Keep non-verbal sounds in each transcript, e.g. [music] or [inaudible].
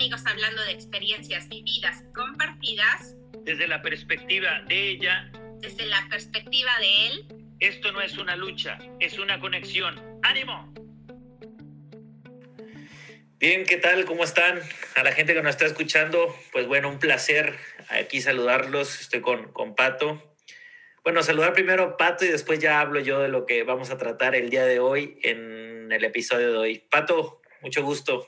amigos hablando de experiencias vividas y compartidas. Desde la perspectiva de ella. Desde la perspectiva de él. Esto no es una lucha, es una conexión. ¡Ánimo! Bien, ¿qué tal? ¿Cómo están? A la gente que nos está escuchando, pues bueno, un placer aquí saludarlos. Estoy con, con Pato. Bueno, saludar primero a Pato y después ya hablo yo de lo que vamos a tratar el día de hoy en el episodio de hoy. Pato, mucho gusto.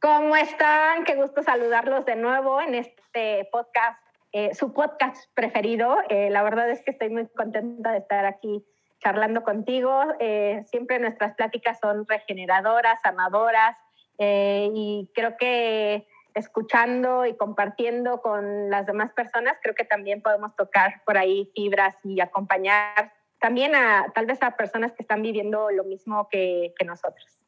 ¿Cómo están? Qué gusto saludarlos de nuevo en este podcast, eh, su podcast preferido. Eh, la verdad es que estoy muy contenta de estar aquí charlando contigo. Eh, siempre nuestras pláticas son regeneradoras, sanadoras y creo que escuchando y compartiendo con las demás personas, creo que también podemos tocar por ahí fibras y acompañar también a tal vez a personas que están viviendo lo mismo que, que nosotros.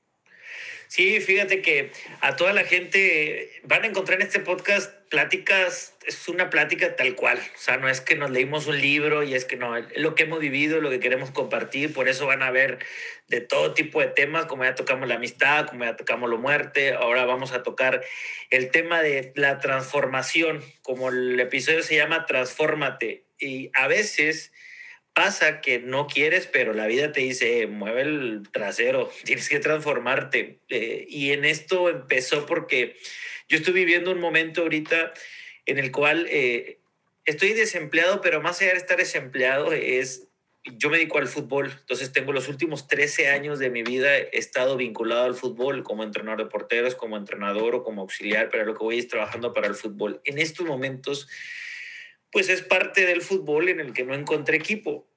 Sí, fíjate que a toda la gente van a encontrar en este podcast pláticas, es una plática tal cual, o sea, no es que nos leímos un libro y es que no, es lo que hemos vivido, lo que queremos compartir, por eso van a ver de todo tipo de temas, como ya tocamos la amistad, como ya tocamos la muerte, ahora vamos a tocar el tema de la transformación, como el episodio se llama Transfórmate, y a veces pasa que no quieres, pero la vida te dice, mueve el trasero, [laughs] tienes que transformarte. Eh, y en esto empezó porque yo estoy viviendo un momento ahorita en el cual eh, estoy desempleado, pero más allá de estar desempleado es, yo me dedico al fútbol, entonces tengo los últimos 13 años de mi vida, he estado vinculado al fútbol como entrenador de porteros, como entrenador o como auxiliar, pero lo que voy es trabajando para el fútbol. En estos momentos pues es parte del fútbol en el que no encontré equipo.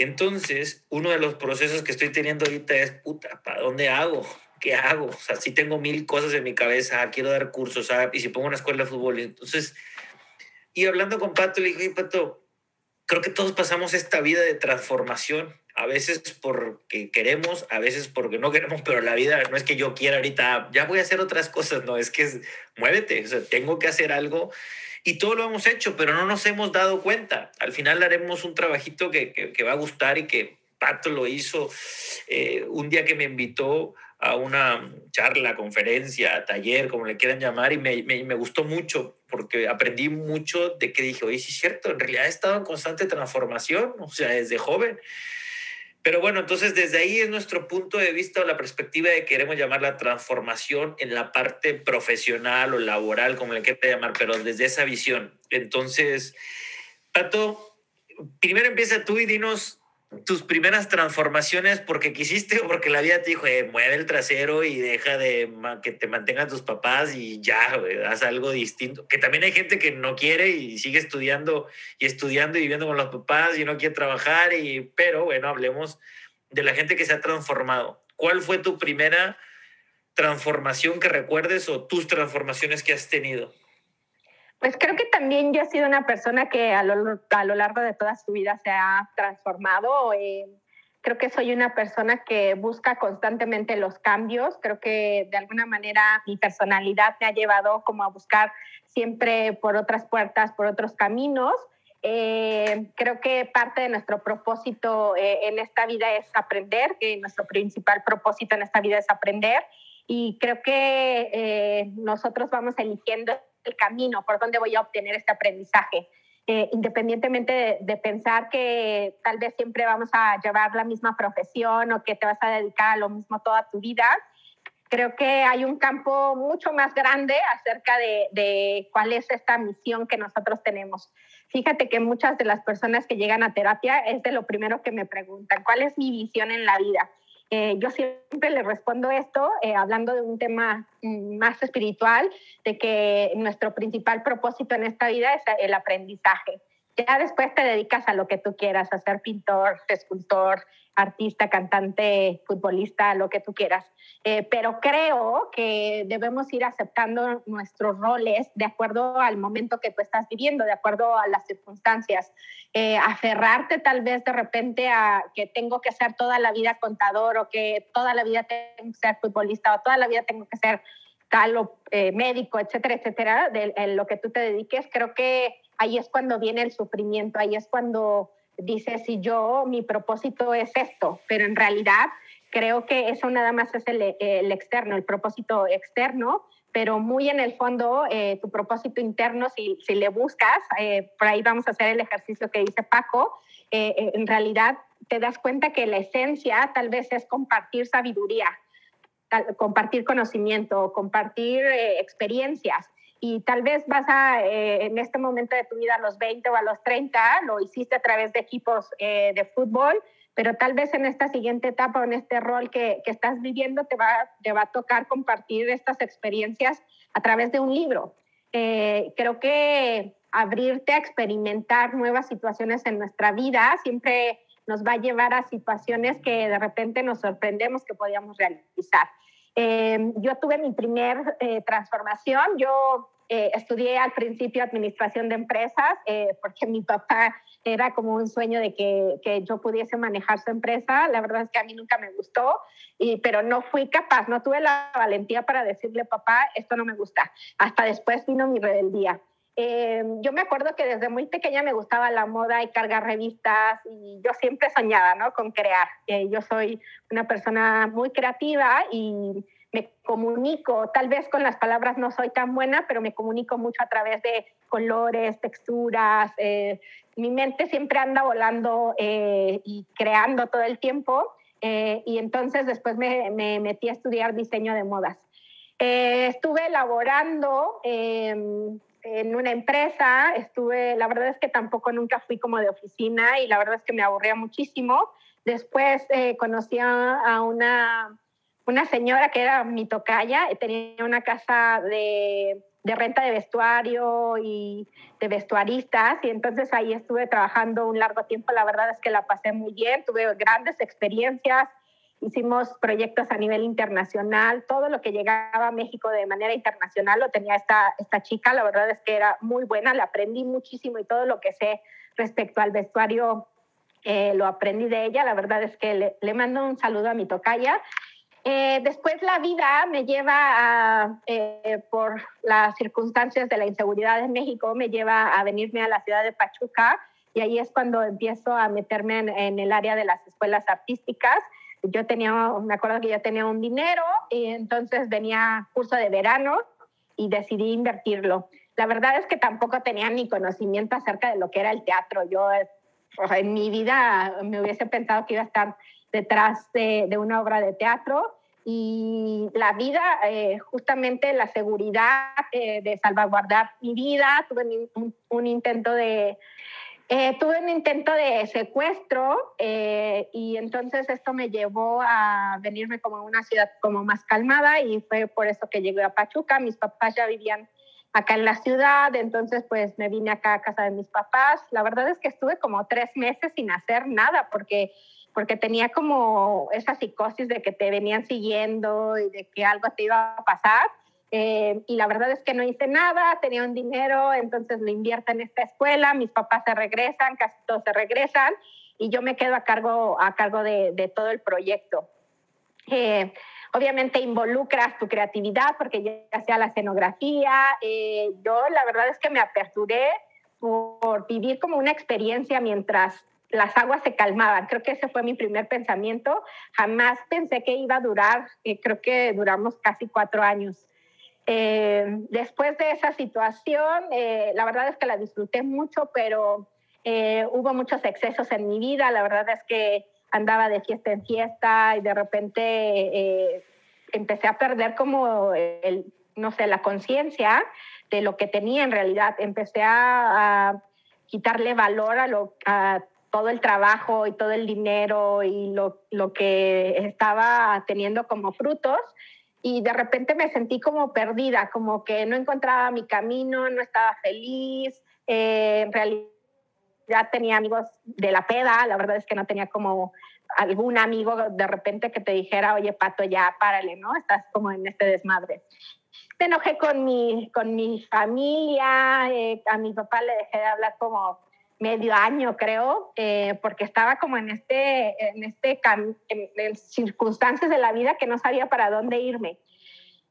Entonces, uno de los procesos que estoy teniendo ahorita es, puta, ¿para dónde hago? ¿Qué hago? O sea, si tengo mil cosas en mi cabeza, quiero dar cursos, ah, y si pongo una escuela de fútbol. Entonces, y hablando con Pato, le dije, Pato, creo que todos pasamos esta vida de transformación, a veces porque queremos, a veces porque no queremos, pero la vida no es que yo quiera ahorita, ah, ya voy a hacer otras cosas, no, es que es, muévete, o sea, tengo que hacer algo y todo lo hemos hecho, pero no nos hemos dado cuenta. Al final haremos un trabajito que, que, va a gustar y que Pato lo hizo eh, un día que me invitó a una charla, conferencia, taller, como le quieran llamar, y me, me, me, gustó mucho porque aprendí mucho de que dije, oye, sí es cierto, en realidad he estado en constante transformación, o sea, desde joven. Pero bueno, entonces desde ahí es nuestro punto de vista o la perspectiva de queremos llamar la transformación en la parte profesional o laboral, como le quiera llamar, pero desde esa visión. Entonces, Pato, primero empieza tú y dinos tus primeras transformaciones porque quisiste o porque la vida te dijo, eh, mueve el trasero y deja de que te mantengan tus papás y ya, haz algo distinto. Que también hay gente que no quiere y sigue estudiando y estudiando y viviendo con los papás y no quiere trabajar, y, pero bueno, hablemos de la gente que se ha transformado. ¿Cuál fue tu primera transformación que recuerdes o tus transformaciones que has tenido? Pues creo que también yo he sido una persona que a lo, a lo largo de toda su vida se ha transformado. Eh, creo que soy una persona que busca constantemente los cambios. Creo que de alguna manera mi personalidad me ha llevado como a buscar siempre por otras puertas, por otros caminos. Eh, creo que parte de nuestro propósito eh, en esta vida es aprender, que nuestro principal propósito en esta vida es aprender. Y creo que nosotros vamos eligiendo el camino, por donde voy a obtener este aprendizaje. Eh, independientemente de, pensar que tal vez siempre vamos a llevar la misma profesión o que te vas a dedicar a lo mismo toda tu vida, creo que hay un campo mucho más grande acerca de, de, cuál es esta misión que nosotros tenemos. Fíjate que muchas de las personas que llegan a terapia es de lo primero que me preguntan, ¿cuál es mi visión en la vida? Eh, yo siempre le respondo esto eh, hablando de un tema mm, más espiritual, de que nuestro principal propósito en esta vida es el aprendizaje. Ya después te dedicas a lo que tú quieras, a ser pintor, escultor, artista, cantante, futbolista, lo que tú quieras. Eh, pero creo que debemos ir aceptando nuestros roles de acuerdo al momento que tú estás viviendo, de acuerdo a las circunstancias. Eh, aferrarte tal vez de repente a que tengo que ser toda la vida contador o que toda la vida tengo que ser futbolista o toda la vida tengo que ser tal o eh, médico, etcétera, etcétera, de, lo que tú te dediques, creo que ahí es cuando viene el sufrimiento, ahí es cuando dices, si yo, mi propósito es esto, pero en realidad creo que eso nada más es el, el externo, el propósito externo, pero muy en el fondo, eh, tu propósito interno, si, si le buscas, eh, por ahí vamos a hacer el ejercicio que dice Paco, eh, en realidad te das cuenta que la esencia tal vez es compartir sabiduría, compartir conocimiento, compartir experiencias. Y tal vez vas a, en este momento de tu vida, a los 20 o a los 30, lo hiciste a través de equipos de fútbol, pero tal vez en esta siguiente etapa o en este rol que, que estás viviendo te va, te va a tocar compartir estas experiencias a través de un libro. Eh, creo que abrirte a experimentar nuevas situaciones en nuestra vida siempre nos va a llevar a situaciones que de repente nos sorprendemos que podíamos realizar. Eh, yo tuve mi primer eh, transformación, yo estudié al principio administración de empresas porque mi papá era como un sueño de que, que, yo pudiese manejar su empresa. La verdad es que a mí nunca me gustó, y, pero no fui capaz, no tuve la valentía para decirle, papá, esto no me gusta. Hasta después vino mi rebeldía. Eh, yo me acuerdo que desde muy pequeña me gustaba la moda y cargar revistas y yo siempre soñaba ¿no? con crear. Eh, yo soy una persona muy creativa y me comunico, tal vez con las palabras no soy tan buena, pero me comunico mucho a través de colores, texturas. Eh, mi mente siempre anda volando eh, y creando todo el tiempo. Eh, y entonces después me, me, metí a estudiar diseño de modas. estuve elaborando em, en una empresa, estuve, la verdad es que tampoco nunca fui como de oficina y la verdad es que me aburría muchísimo. Después conocí a una una señora que era mi tocaya, tenía una casa de, de, renta de vestuario y de vestuaristas y entonces ahí estuve trabajando un largo tiempo, la verdad es que la pasé muy bien, tuve grandes experiencias, hicimos proyectos a nivel internacional, todo lo que llegaba a México de manera internacional lo tenía esta, esta chica, la verdad es que era muy buena, la aprendí muchísimo y todo lo que sé respecto al vestuario eh, lo aprendí de ella, la verdad es que le, le mando un saludo a mi tocaya eh, después la vida me lleva a, eh, por las circunstancias de la inseguridad en México, me lleva a venirme a la ciudad de Pachuca y ahí es cuando empiezo a meterme en, el área de las escuelas artísticas. Yo tenía, me acuerdo que ya tenía un dinero y entonces venía curso de verano y decidí invertirlo. La verdad es que tampoco tenía ni conocimiento acerca de lo que era el teatro. Yo en mi vida me hubiese pensado que iba a estar detrás de, de una obra de teatro y la vida, eh, justamente la seguridad eh, de salvaguardar mi vida, tuve un, intento de... Eh, tuve un intento de secuestro y entonces esto me llevó a venirme como a una ciudad como más calmada y fue por eso que llegué a Pachuca. Mis papás ya vivían acá en la ciudad, entonces pues me vine acá a casa de mis papás. La verdad es que estuve como tres meses sin hacer nada porque porque tenía como esa psicosis de que te venían siguiendo y de que algo te iba a pasar. Eh, y la verdad es que no hice nada, tenía un dinero, entonces lo invierto en esta escuela, mis papás se regresan, casi todos se regresan, y yo me quedo a cargo, a cargo de, de todo el proyecto. Eh, obviamente involucras tu creatividad porque ya sea la escenografía, eh, yo la verdad es que me aperturé por vivir como una experiencia mientras las aguas se calmaban. Creo que ese fue mi primer pensamiento. Jamás pensé que iba a durar, eh, creo que duramos casi cuatro años. Eh, después de esa situación, eh, la verdad es que la disfruté mucho, pero hubo muchos excesos en mi vida. La verdad es que andaba de fiesta en fiesta y de repente empecé a perder como, no sé, la conciencia de lo que tenía en realidad. Empecé a, quitarle valor a, a todo el trabajo y todo el dinero y lo, lo, que estaba teniendo como frutos y de repente me sentí como perdida, como que no encontraba mi camino, no estaba feliz, eh, en realidad tenía amigos de la peda, la verdad es que no tenía como algún amigo de repente que te dijera, oye, Pato, ya párale, ¿no? Estás como en este desmadre. Me enojé con mi, con mi familia, eh, a mi papá le dejé de hablar como medio año, creo, eh, porque estaba como en este, en este en, circunstancias de la vida que no sabía para dónde irme.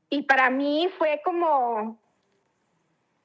Y para mí fue como,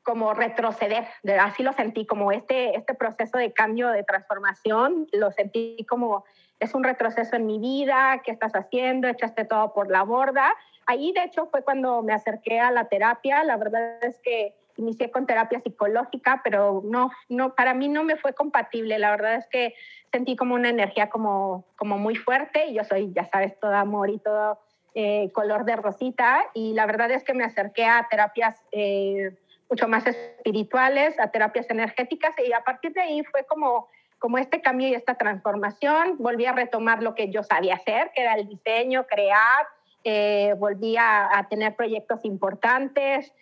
como retroceder, así lo sentí, como este, este proceso de cambio, de transformación, lo sentí como es un retroceso en mi vida, ¿qué estás haciendo? Echaste todo por la borda. Ahí, de hecho, fue cuando me acerqué a la terapia. La verdad es que inicié con terapia psicológica, pero no, no, para mí no me fue compatible. La verdad es que sentí como una energía como, como muy fuerte y yo soy, ya sabes, todo amor y todo eh, color de rosita y la verdad es que me acerqué a terapias eh, mucho más espirituales, a terapias energéticas y a partir de ahí fue como, como este cambio y esta transformación. Volví a retomar lo que yo sabía hacer, que era el diseño, crear, eh, volví a, a, tener proyectos importantes,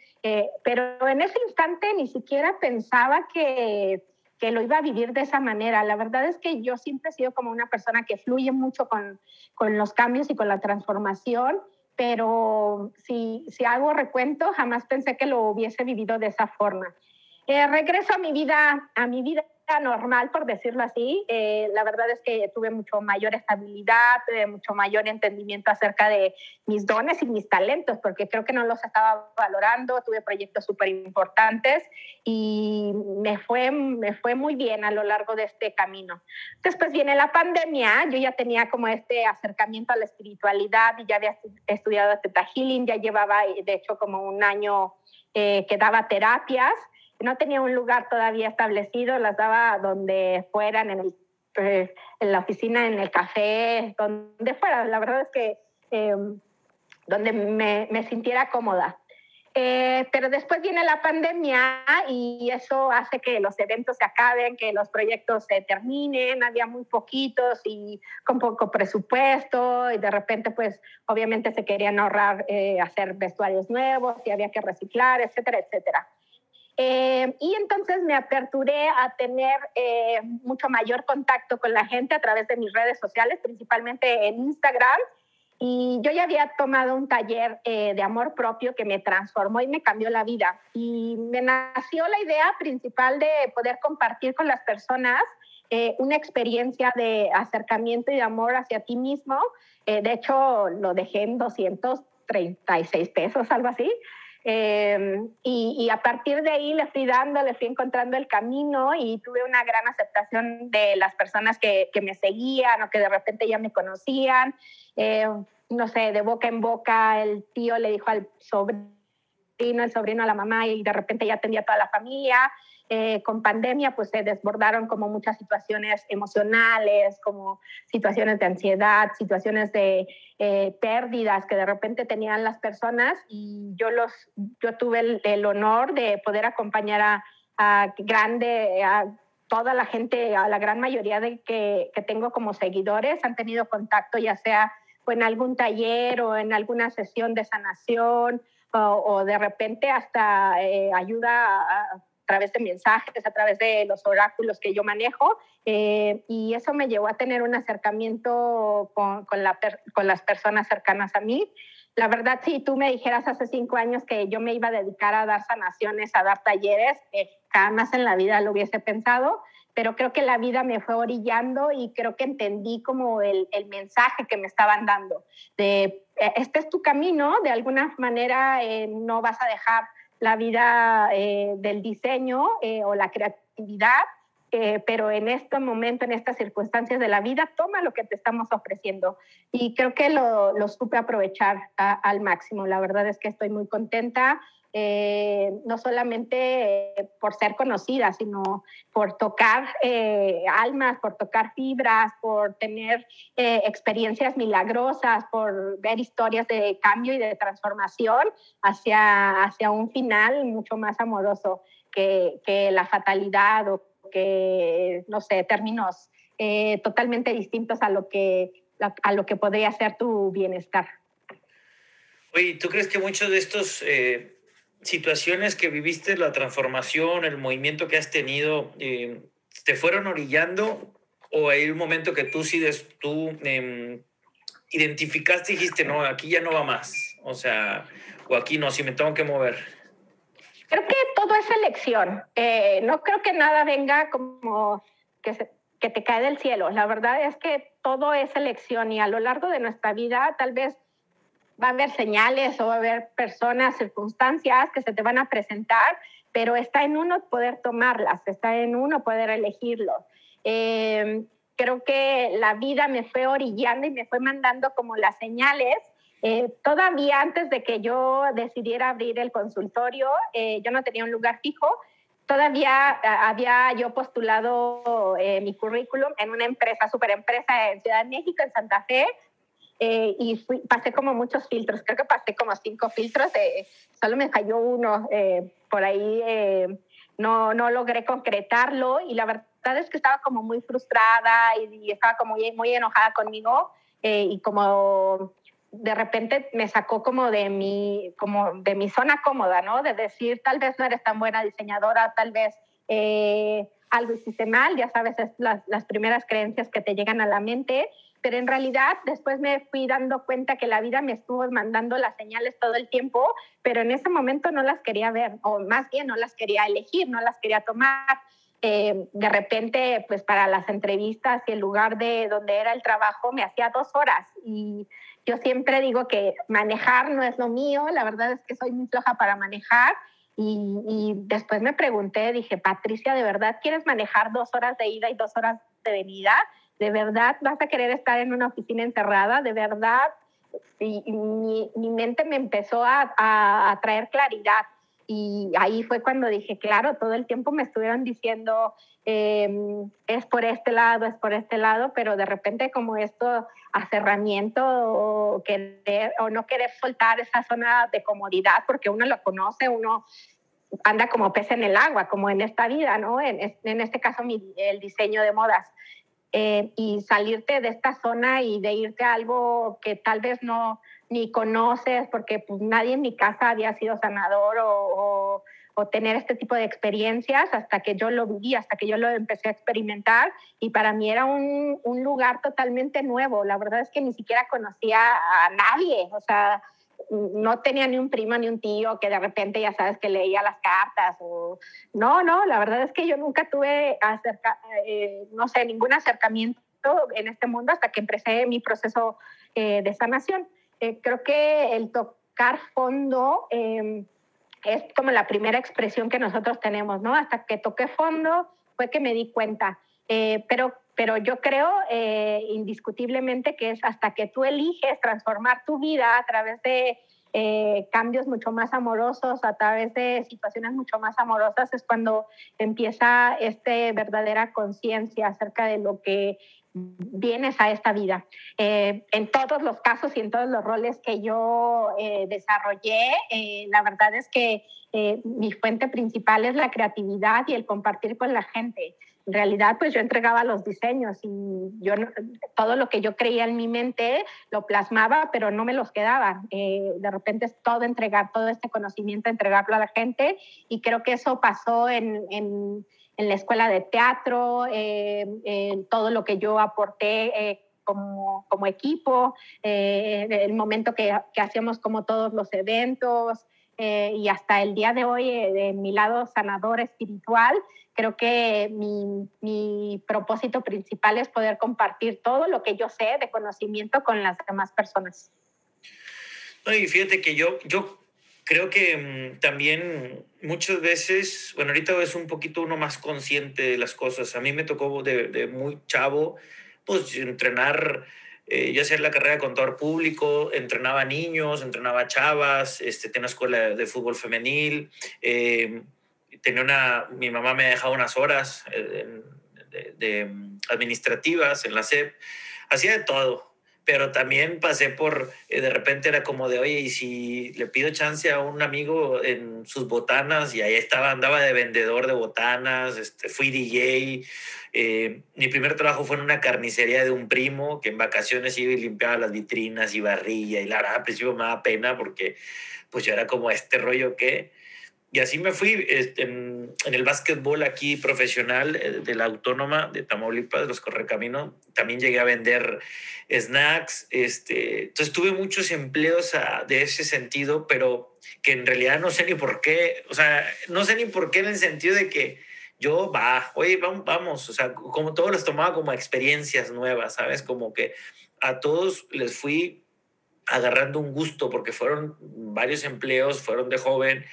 pero en ese instante ni siquiera pensaba que que lo iba a vivir de esa manera. La verdad es que yo siempre he sido como una persona que fluye mucho con, con los cambios y con la transformación, pero si, si hago recuento, jamás pensé que lo hubiese vivido de esa forma. Eh, regreso a mi vida, a mi vida normal, por decirlo así. Eh, la verdad es que tuve mucho mayor estabilidad, tuve mucho mayor entendimiento acerca de mis dones y mis talentos, porque creo que no los estaba valorando. Tuve proyectos súper importantes y me fue, me fue muy bien a lo largo de este camino. Después viene la pandemia, yo ya tenía como este acercamiento a la espiritualidad y ya había estudiado Theta Healing, ya llevaba de hecho como un año eh, que daba terapias no tenía un lugar todavía establecido, las daba donde fueran, en, el, pues, en la oficina, en el café, donde fuera. La verdad es que em, donde me, me, sintiera cómoda. Eh, pero después viene la pandemia y eso hace que los eventos se acaben, que los proyectos se terminen, había muy poquitos y con poco presupuesto y de repente pues obviamente se querían ahorrar eh, hacer vestuarios nuevos y había que reciclar, etcétera, etcétera. Eh, y entonces me aperturé a tener eh, mucho mayor contacto con la gente a través de mis redes sociales, principalmente en Instagram. Y yo ya había tomado un taller eh, de amor propio que me transformó y me cambió la vida. Y me nació la idea principal de poder compartir con las personas una experiencia de acercamiento y de amor hacia ti mismo. de hecho, lo dejé en 236 pesos, algo así. Em, y, a partir de ahí le fui dando, le fui encontrando el camino y tuve una gran aceptación de las personas que, que me seguían o que de repente ya me conocían. Eh, no sé, de boca en boca el tío le dijo al sobrino, el sobrino a la mamá y de repente ya atendía a toda la familia. Eh, con pandemia pues se desbordaron como muchas situaciones emocionales, como situaciones de ansiedad, situaciones de eh, pérdidas que de repente tenían las personas. Y yo, los, yo tuve el, honor de poder acompañar a, a, grande, a toda la gente, a la gran mayoría de que, que tengo como seguidores. Han tenido contacto ya sea en algún taller o en alguna sesión de sanación o, o de repente hasta eh, ayuda a, través de mensajes, a través de los oráculos que yo manejo, eh, y eso me llevó a tener un acercamiento con, con, la, con, las personas cercanas a mí. La verdad, si tú me dijeras hace cinco años que yo me iba a dedicar a dar sanaciones, a dar talleres, eh, jamás en la vida lo hubiese pensado, pero creo que la vida me fue orillando y creo que entendí como el, el mensaje que me estaban dando, de eh, este es tu camino, de alguna manera no vas a dejar la vida eh, del diseño eh, o la creatividad, eh, pero en este momento, en estas circunstancias de la vida, toma lo que te estamos ofreciendo. Y creo que lo, lo supe aprovechar al máximo. La verdad es que estoy muy contenta. Eh, no solamente por ser conocida, sino por tocar eh, almas, por tocar fibras, por tener eh, experiencias milagrosas, por ver historias de cambio y de transformación hacia, hacia un final mucho más amoroso que, que la fatalidad o que, no sé, términos totalmente distintos a lo que, a lo que podría ser tu bienestar. Oye, ¿tú crees que muchos de estos situaciones que viviste, la transformación, el movimiento que has tenido, eh, te fueron orillando o hay un momento que tú sí tú eh, identificaste y dijiste, no, aquí ya no va más, o sea, o aquí no, si me tengo que mover? Creo que todo es elección. Eh, no creo que nada venga como que, que te cae del cielo. La verdad es que todo es elección y a lo largo de nuestra vida tal vez va a haber señales o va a haber personas, circunstancias que se te van a presentar, pero está en uno poder tomarlas, está en uno poder elegirlo. Eh, creo que la vida me fue orillando y me fue mandando como las señales. Eh, todavía antes de que yo decidiera abrir el consultorio, eh, yo no tenía un lugar fijo, todavía había yo postulado mi currículum en una empresa, super empresa en Ciudad de México, en Santa Fe, eh, y pasé como muchos filtros, creo que pasé como cinco filtros, eh, solo me falló uno, eh, por ahí no, no logré concretarlo y la verdad es que estaba como muy frustrada y, estaba como muy, muy enojada conmigo y como de repente me sacó como de mi, como de mi zona cómoda, ¿no? De decir, tal vez no eres tan buena diseñadora, tal vez algo hiciste mal, ya sabes, es las, las primeras creencias que te llegan a la mente pero en realidad después me fui dando cuenta que la vida me estuvo mandando las señales todo el tiempo, pero en ese momento no las quería ver, o más bien no las quería elegir, no las quería tomar. Eh, de repente, pues para las entrevistas y el lugar de donde era el trabajo me hacía dos horas y yo siempre digo que manejar no es lo mío, la verdad es que soy muy floja para manejar. Y, y después me pregunté, dije, Patricia, ¿de verdad quieres manejar dos horas de ida y dos horas de venida? ¿De verdad vas a querer estar en una oficina encerrada? ¿De verdad? Y, mi, mi, mente me empezó a, a, traer claridad. Y ahí fue cuando dije, claro, todo el tiempo me estuvieron diciendo, em, es por este lado, es por este lado, pero de repente como esto, acerramiento o, querer, o no querer soltar esa zona de comodidad, porque uno lo conoce, uno anda como pez en el agua, como en esta vida, ¿no? En, en este caso, mi, el diseño de modas. Eh, y salirte de esta zona y de irte a algo que tal vez no ni conoces, porque pues nadie en mi casa había sido sanador o, o, tener este tipo de experiencias hasta que yo lo viví, hasta que yo lo empecé a experimentar y para mí era un, un lugar totalmente nuevo. La verdad es que ni siquiera conocía a nadie, o sea, no tenía ni un primo ni un tío que de repente ya sabes que leía las cartas o no, no, la verdad es que yo nunca tuve eh, no sé, ningún acercamiento en este mundo hasta que empecé mi proceso eh, de sanación. Eh, creo que el tocar fondo em, es como la primera expresión que nosotros tenemos, ¿no? Hasta que toqué fondo fue que me di cuenta. pero pero yo creo eh, indiscutiblemente que es hasta que tú eliges transformar tu vida a través de eh, cambios mucho más amorosos, a través de situaciones mucho más amorosas, es cuando empieza esta verdadera conciencia acerca de lo que vienes a esta vida. Eh, en todos los casos y en todos los roles que yo desarrollé, la verdad es que mi fuente principal es la creatividad y el compartir con la gente en realidad pues yo entregaba los diseños y yo todo lo que yo creía en mi mente lo plasmaba, pero no me los quedaba. Eh, de repente es todo entregar, todo este conocimiento, entregarlo a la gente y creo que eso pasó en, en, la escuela de teatro, eh, en todo lo que yo aporté. Eh, como, como, equipo, el momento que, que hacíamos como todos los eventos, y hasta el día de hoy, eh, de mi lado sanador espiritual, creo que mi, mi, propósito principal es poder compartir todo lo que yo sé de conocimiento con las demás personas. No, y fíjate que yo, yo creo que mm, también muchas veces, bueno, ahorita es un poquito uno más consciente de las cosas. A mí me tocó de, de muy chavo, pues entrenar eh, yo hacía la carrera de contador público, entrenaba niños, entrenaba chavas, este, tenía escuela de fútbol femenil, eh, tenía una, mi mamá me dejaba unas horas eh, de, administrativas en la SEP, hacía de todo, pero también pasé por, de repente era como de, oye, y si le pido chance a un amigo en sus botanas, y ahí estaba, andaba de vendedor de botanas, este, fui DJ, eh, mi primer trabajo fue en una carnicería de un primo que en vacaciones iba y limpiaba las vitrinas y barrilla y la verdad al principio me daba pena porque pues yo era como este rollo que... Y así me fui este, en, el básquetbol aquí profesional eh, de la Autónoma de Tamaulipas, de los Correcaminos. También llegué a vender snacks. Este, entonces tuve muchos empleos ah, de ese sentido, pero que en realidad no sé ni por qué. O sea, no sé ni por qué en el sentido de que yo, va, oye, vamos, vamos, o sea, como todos los tomaba como experiencias nuevas, ¿sabes? Como que a todos les fui agarrando un gusto porque fueron varios empleos, fueron de joven.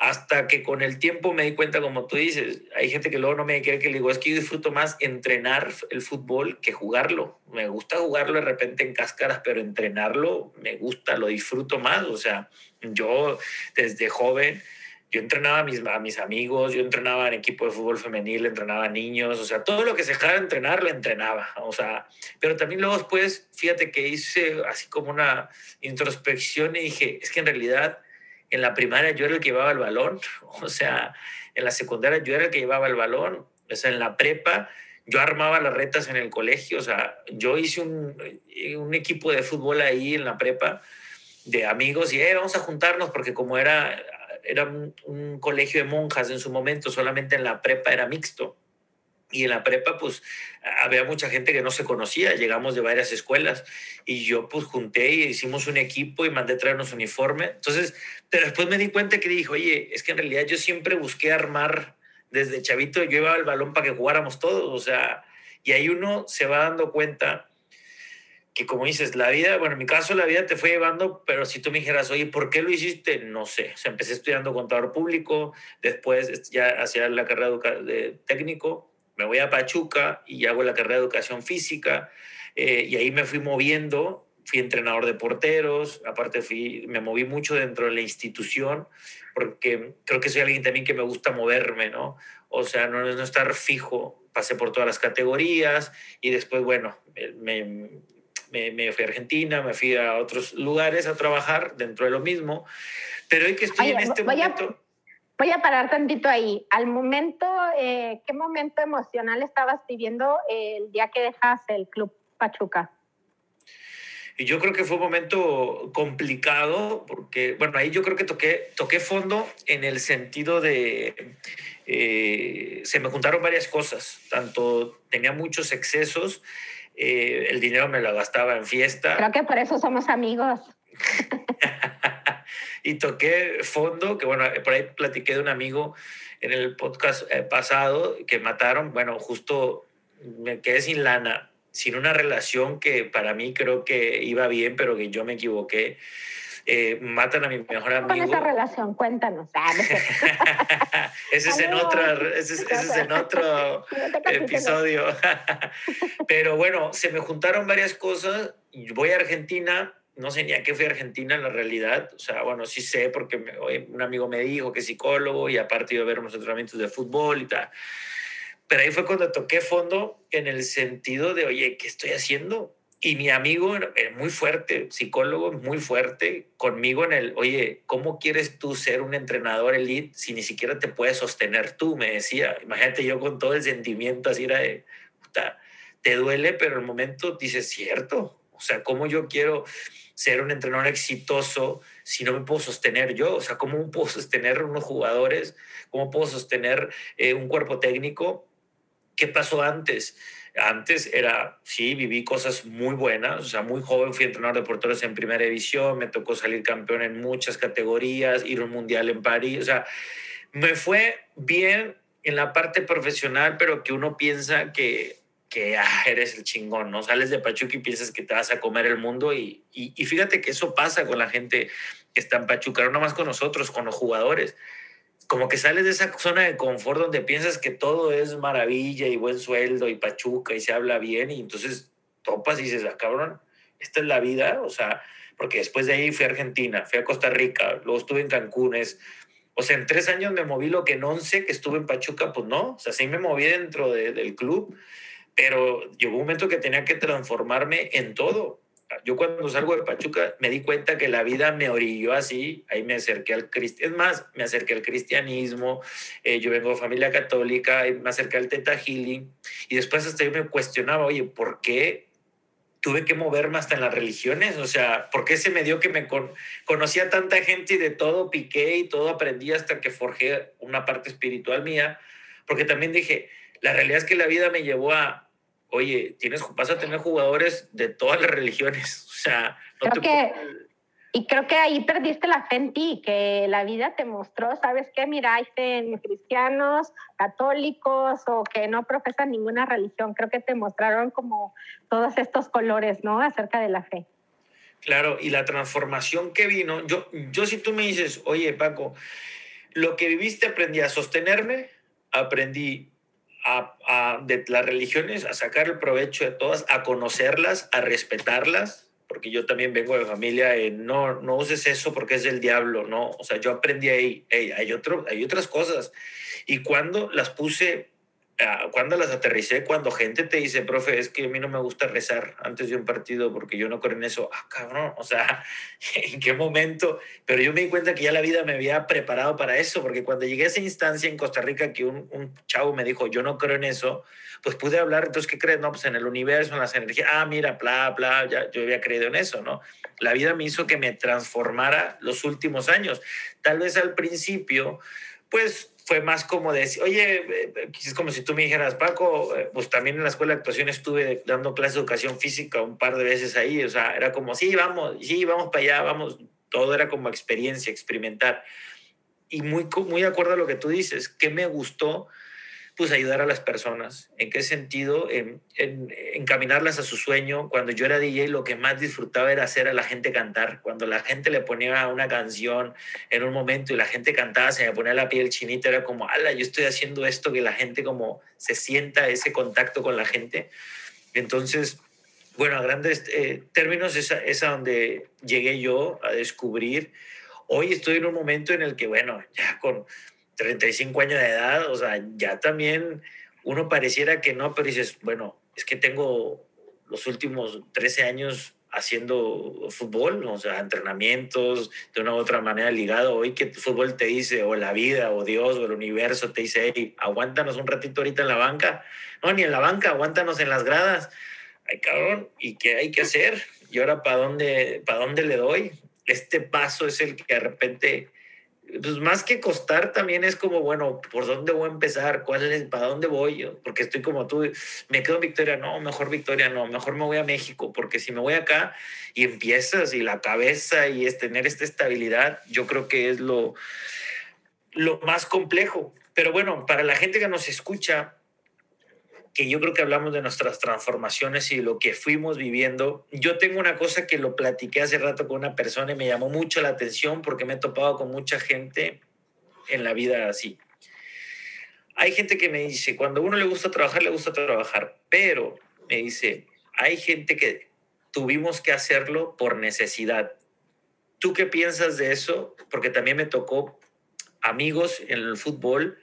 Hasta que con el tiempo me di cuenta, como tú dices, hay gente que luego no me quiere que le digo, es que yo disfruto más entrenar el fútbol que jugarlo. Me gusta jugarlo de repente en cáscaras, pero entrenarlo me gusta, lo disfruto más. O sea, yo desde joven, yo entrenaba a mis, a mis amigos, yo entrenaba en equipo de fútbol femenil, entrenaba a niños, o sea, todo lo que se dejara entrenar lo entrenaba. O sea, pero también luego después, fíjate que hice así como una introspección y dije, es que en realidad en la primaria yo era el que llevaba el balón, [laughs] o sea, en la secundaria yo era el que llevaba el balón, o sea, en la prepa yo armaba las retas en el colegio, o sea, yo hice un, equipo de fútbol ahí en la prepa de amigos y eh, vamos a juntarnos porque como era, era un, un colegio de monjas en su momento, solamente en la prepa era mixto. Y en la prepa, pues, había mucha gente que no se conocía, llegamos de varias escuelas y yo, pues, junté y hicimos un equipo y mandé traernos uniforme. Entonces, pero después me di cuenta que dije, oye, es que en realidad yo siempre busqué armar desde chavito, yo llevaba el balón para que jugáramos todos, o sea, y ahí uno se va dando cuenta que como dices, la vida, bueno, en mi caso la vida te fue llevando, pero si tú me dijeras, oye, ¿por qué lo hiciste? No sé. O sea, empecé estudiando contador público, después ya hacía la carrera de técnico, me voy a Pachuca y hago la carrera de educación física eh, y ahí me fui moviendo, fui entrenador de porteros, aparte fui, me moví mucho dentro de la institución porque creo que soy alguien también que me gusta moverme, ¿no? O sea, no, no estar fijo, pasé por todas las categorías y después, bueno, me, me, me, fui a Argentina, me fui a otros lugares a trabajar dentro de lo mismo, pero hoy que estoy Oye, en este voy momento... Voy a parar tantito ahí. Al momento, eh, ¿qué momento emocional estabas viviendo el día que dejas el Club Pachuca? Y yo creo que fue un momento complicado porque, bueno, ahí yo creo que toqué, toqué fondo en el sentido de, eh, se me juntaron varias cosas, tanto tenía muchos excesos, eh, el dinero me lo gastaba en fiesta. Creo que por eso somos amigos. [laughs] y toqué fondo, que bueno, por ahí platiqué de un amigo en el podcast eh, pasado que mataron, bueno, justo me quedé sin lana, sin una relación que para mí creo que iba bien, pero que yo me equivoqué. Eh, matan a mi mejor amigo. Con esa relación, cuéntanos. Ah, [laughs] ese, es en otra, ese, es, ese es en otro [laughs] episodio. [laughs] pero bueno, se me juntaron varias cosas. Voy a Argentina, no sé ni a qué fui a Argentina en la realidad. O sea, bueno, sí sé porque me, un amigo me dijo que es psicólogo y aparte iba a ver unos entrenamientos de fútbol y tal. Pero ahí fue cuando toqué fondo en el sentido de, oye, ¿qué estoy haciendo? Y mi amigo era muy fuerte, psicólogo muy fuerte, conmigo en el, oye, ¿cómo quieres tú ser un entrenador elite si ni siquiera te puedes sostener tú? Me decía, imagínate yo con todo el sentimiento así era de, puta, te duele, pero el momento dices, cierto, o sea, ¿cómo yo quiero ser un entrenador exitoso si no me puedo sostener yo? O sea, ¿cómo puedo sostener unos jugadores? ¿Cómo puedo sostener eh, un cuerpo técnico? ¿Qué pasó antes? Antes era, sí, viví cosas muy buenas, o sea, muy joven fui entrenador de porteros en primera división, me tocó salir campeón en muchas categorías, ir a un mundial en París, o sea, me fue bien en la parte profesional, pero que uno piensa que que [laughs] ah, eres el chingón, ¿no? Sales de Pachuca y piensas que te vas a comer el mundo y, y, y, fíjate que eso pasa con la gente que está en Pachuca, no más con nosotros, con los jugadores. Como que sales de esa zona de confort donde piensas que todo es maravilla y buen sueldo y Pachuca y se habla bien y entonces topas y dices, ah, cabrón, esta es la vida, o sea, porque después de ahí fui a Argentina, fui a Costa Rica, luego estuve en Cancún, es, o sea, en tres años me moví lo que en once que estuve en Pachuca, pues no, o sea, sí me moví dentro de, del club pero llegó un momento que tenía que transformarme en todo. Yo cuando salgo de Pachuca me di cuenta que la vida me orilló así, ahí me acerqué al cristianismo, es más, me acerqué al cristianismo, eh, yo vengo de familia católica, me acerqué al Teta Healing, y después hasta yo me cuestionaba, oye, ¿por qué tuve que moverme hasta en las religiones? O sea, ¿por qué se me dio que me con, conocía tanta gente y de todo piqué y todo aprendí hasta que forjé una parte espiritual mía? Porque también dije, la realidad es que la vida me llevó a, oye, tienes, vas a tener jugadores de todas las religiones. O sea, no creo que, y creo que ahí perdiste la fe en ti, que la vida te mostró, ¿sabes qué? Mira, hay cristianos, católicos o que no profesan ninguna religión. Creo que te mostraron como todos estos colores, ¿no? Acerca de la fe. Claro, y la transformación que vino, yo, yo si tú me dices, oye, Paco, lo que viviste aprendí a sostenerme, aprendí a, de las religiones a sacar el provecho de todas, a conocerlas, a respetarlas, porque yo también vengo de familia, no, no uses eso porque es del diablo, ¿no? O sea, yo aprendí ahí, hay, otro, hay otras cosas. Y cuando las puse cuando las aterricé, cuando gente te dice, profe, es que a mí no me gusta rezar antes de un partido porque yo no creo en eso, ah, cabrón, o sea, [laughs] ¿en qué momento? Pero yo me di cuenta que ya la vida me había preparado para eso, porque cuando llegué a esa instancia en Costa Rica que un, un chavo me dijo, yo no creo en eso, pues pude hablar, entonces, ¿qué crees? No, pues en el universo, en las energías, ah, mira, bla, bla, ya, yo había creído en eso, ¿no? La vida me hizo que me transformara los últimos años. Tal vez al principio, pues fue más como decir, oye, eh, eh, es como si tú me dijeras, Paco, eh, pues también en la escuela de actuación estuve dando clases de educación física un par de veces ahí, o sea, era como, sí, vamos, sí, vamos para allá, vamos, todo era como experiencia, experimentar. Y muy, muy de acuerdo a lo que tú dices, ¿qué me gustó? Pues ayudar a las personas. ¿En qué sentido? En, encaminarlas a su sueño. Cuando yo era DJ, lo que más disfrutaba era hacer a la gente cantar. Cuando la gente le ponía una canción en un momento y la gente cantaba, se me ponía la piel chinita, era como, ala, yo estoy haciendo esto, que la gente como se sienta ese contacto con la gente. Entonces, bueno, a grandes eh, términos, esa es a donde llegué yo a descubrir. Hoy estoy en un momento en el que, bueno, ya con 35 años de edad, o sea, ya también uno pareciera que no, pero dices, bueno, es que tengo los últimos 13 años haciendo fútbol, o sea, entrenamientos, de una u otra manera ligado. Hoy que el fútbol te dice, o la vida, o Dios, o el universo te dice, hey, aguántanos un ratito ahorita en la banca. No, ni en la banca, aguántanos en las gradas. Ay, cabrón, ¿y qué hay que hacer? ¿Y ahora para dónde, para dónde le doy? Este paso es el que de repente pues más que costar también es como, bueno, ¿por dónde voy a empezar? ¿Cuál es, ¿Para dónde voy? Porque estoy como tú, me quedo en Victoria, no, mejor Victoria, no, mejor me voy a México, porque si me voy acá y empiezas y la cabeza y es tener esta estabilidad, yo creo que es lo, lo más complejo. Pero bueno, para la gente que nos escucha, que yo creo que hablamos de nuestras transformaciones y lo que fuimos viviendo. Yo tengo una cosa que lo platiqué hace rato con una persona y me llamó mucho la atención porque me he topado con mucha gente en la vida así. Hay gente que me dice, cuando a uno le gusta trabajar, le gusta trabajar, pero me dice, hay gente que tuvimos que hacerlo por necesidad. ¿Tú qué piensas de eso? Porque también me tocó amigos en el fútbol.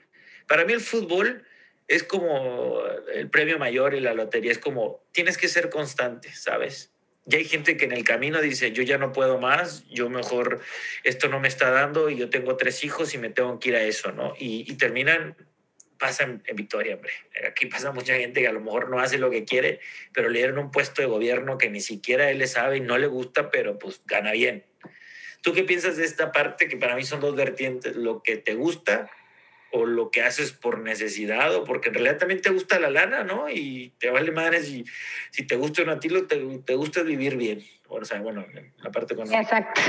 Para mí el fútbol es como el premio mayor y la lotería, es como tienes que ser constante, ¿sabes? Y hay gente que en el camino dice, yo ya no puedo más, yo mejor esto no me está dando y yo tengo tres hijos y me tengo que ir a eso, ¿no? Y, terminan, pasan en victoria, hombre. Aquí pasa mucha gente que a lo mejor no hace lo que quiere, pero le dieron un puesto de gobierno que ni siquiera él le sabe y no le gusta, pero pues gana bien. ¿Tú qué piensas de esta parte que para mí son dos vertientes? Lo que te gusta o lo que haces por necesidad o porque en realidad también te gusta la lana, ¿no? Y te vale madre si, si te gusta un atilo, te, te gusta vivir bien. O sea, bueno, la parte con Exacto.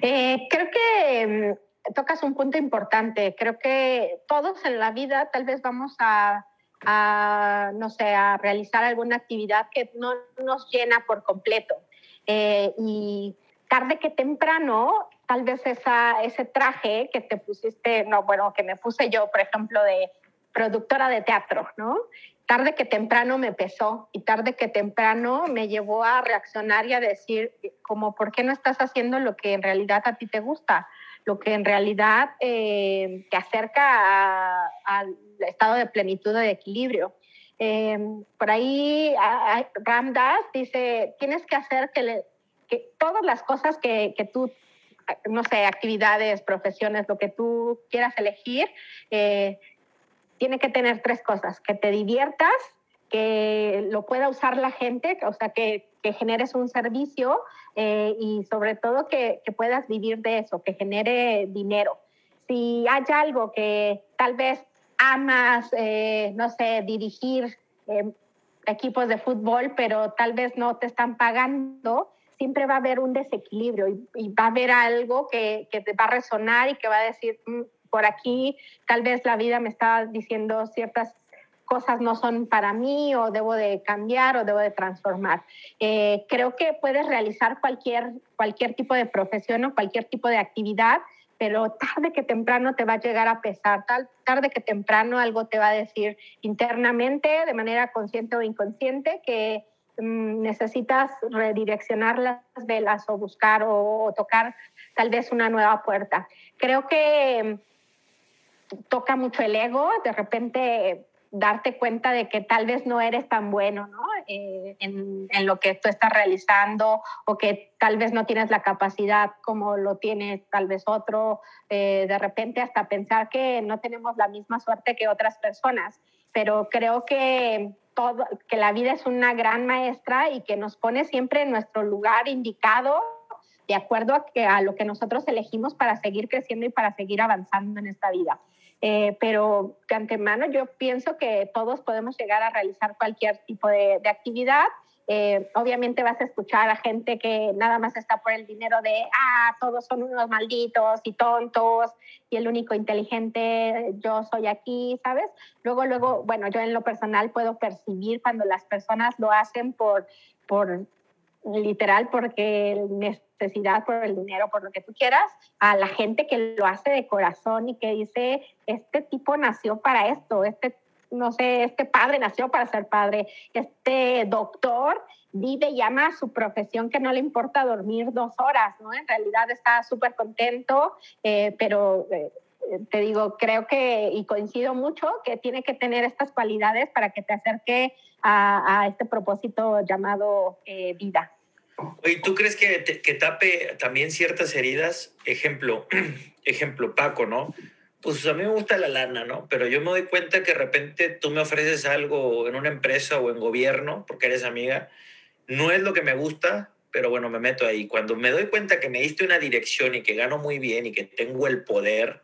Eh, creo que mm, tocas un punto importante. Creo que todos en la vida tal vez vamos a, a no sé, a realizar alguna actividad que no nos llena por completo. Eh, y tarde que temprano tal vez esa, ese traje que te pusiste, no, bueno, que me puse yo, por ejemplo, de productora de teatro, ¿no? Tarde que temprano me pesó y tarde que temprano me llevó a reaccionar y a decir, como, ¿por qué no estás haciendo lo que en realidad a ti te gusta? Lo que en realidad eh, te acerca al estado de plenitud o de equilibrio. Eh, por ahí Ramdas dice, tienes que hacer que, que todas las cosas que, que tú no sé, actividades, profesiones, lo que tú quieras elegir, eh, tiene que tener tres cosas, que te diviertas, que lo pueda usar la gente, o sea, que, que generes un servicio eh, y sobre todo que, puedas vivir de eso, que genere dinero. Si hay algo que tal vez amas, eh, no sé, dirigir equipos de fútbol, pero tal vez no te están pagando, siempre va a haber un desequilibrio y, va a haber algo que, que, te va a resonar y que va a decir, mm, por aquí tal vez la vida me está diciendo ciertas cosas no son para mí o debo de cambiar o debo de transformar. Eh, creo que puedes realizar cualquier, cualquier tipo de profesión o cualquier tipo de actividad, pero tarde que temprano te va a llegar a pesar, tarde que temprano algo te va a decir internamente, de manera consciente o inconsciente, que necesitas redireccionar las velas o buscar o, tocar tal vez una nueva puerta. Creo que mm, toca mucho el ego, de repente darte cuenta de que tal vez no eres tan bueno ¿no? Eh, en, en, lo que tú estás realizando o que tal vez no tienes la capacidad como lo tiene tal vez otro, eh, de repente hasta pensar que no tenemos la misma suerte que otras personas, pero creo que, todo, que la vida es una gran maestra y que nos pone siempre en nuestro lugar indicado de acuerdo a, que, a lo que nosotros elegimos para seguir creciendo y para seguir avanzando en esta vida. Eh, pero de antemano yo pienso que todos podemos llegar a realizar cualquier tipo de, actividad. Eh, obviamente vas a escuchar a gente que nada más está por el dinero de, ah, todos son unos malditos y tontos y el único inteligente yo soy aquí, ¿sabes? Luego, luego, bueno, yo en lo personal puedo percibir cuando las personas lo hacen por, por literal porque necesidad por el dinero, por lo que tú quieras, a la gente que lo hace de corazón y que dice, este tipo nació para esto, este, no sé, este padre nació para ser padre, este doctor vive y ama su profesión que no le importa dormir dos horas, ¿no? En realidad está súper contento, eh, pero... Eh, te digo, creo que, y coincido mucho, que tiene que tener estas cualidades para que te acerque a, este propósito llamado eh, vida. ¿Y tú crees que, que tape también ciertas heridas? Ejemplo, [clears throat] ejemplo, Paco, ¿no? Pues a mí me gusta la lana, ¿no? Pero yo me doy cuenta que de repente tú me ofreces algo en una empresa o en gobierno, porque eres amiga, no es lo que me gusta, pero bueno, me meto ahí. Cuando me doy cuenta que me diste una dirección y que gano muy bien y que tengo el poder,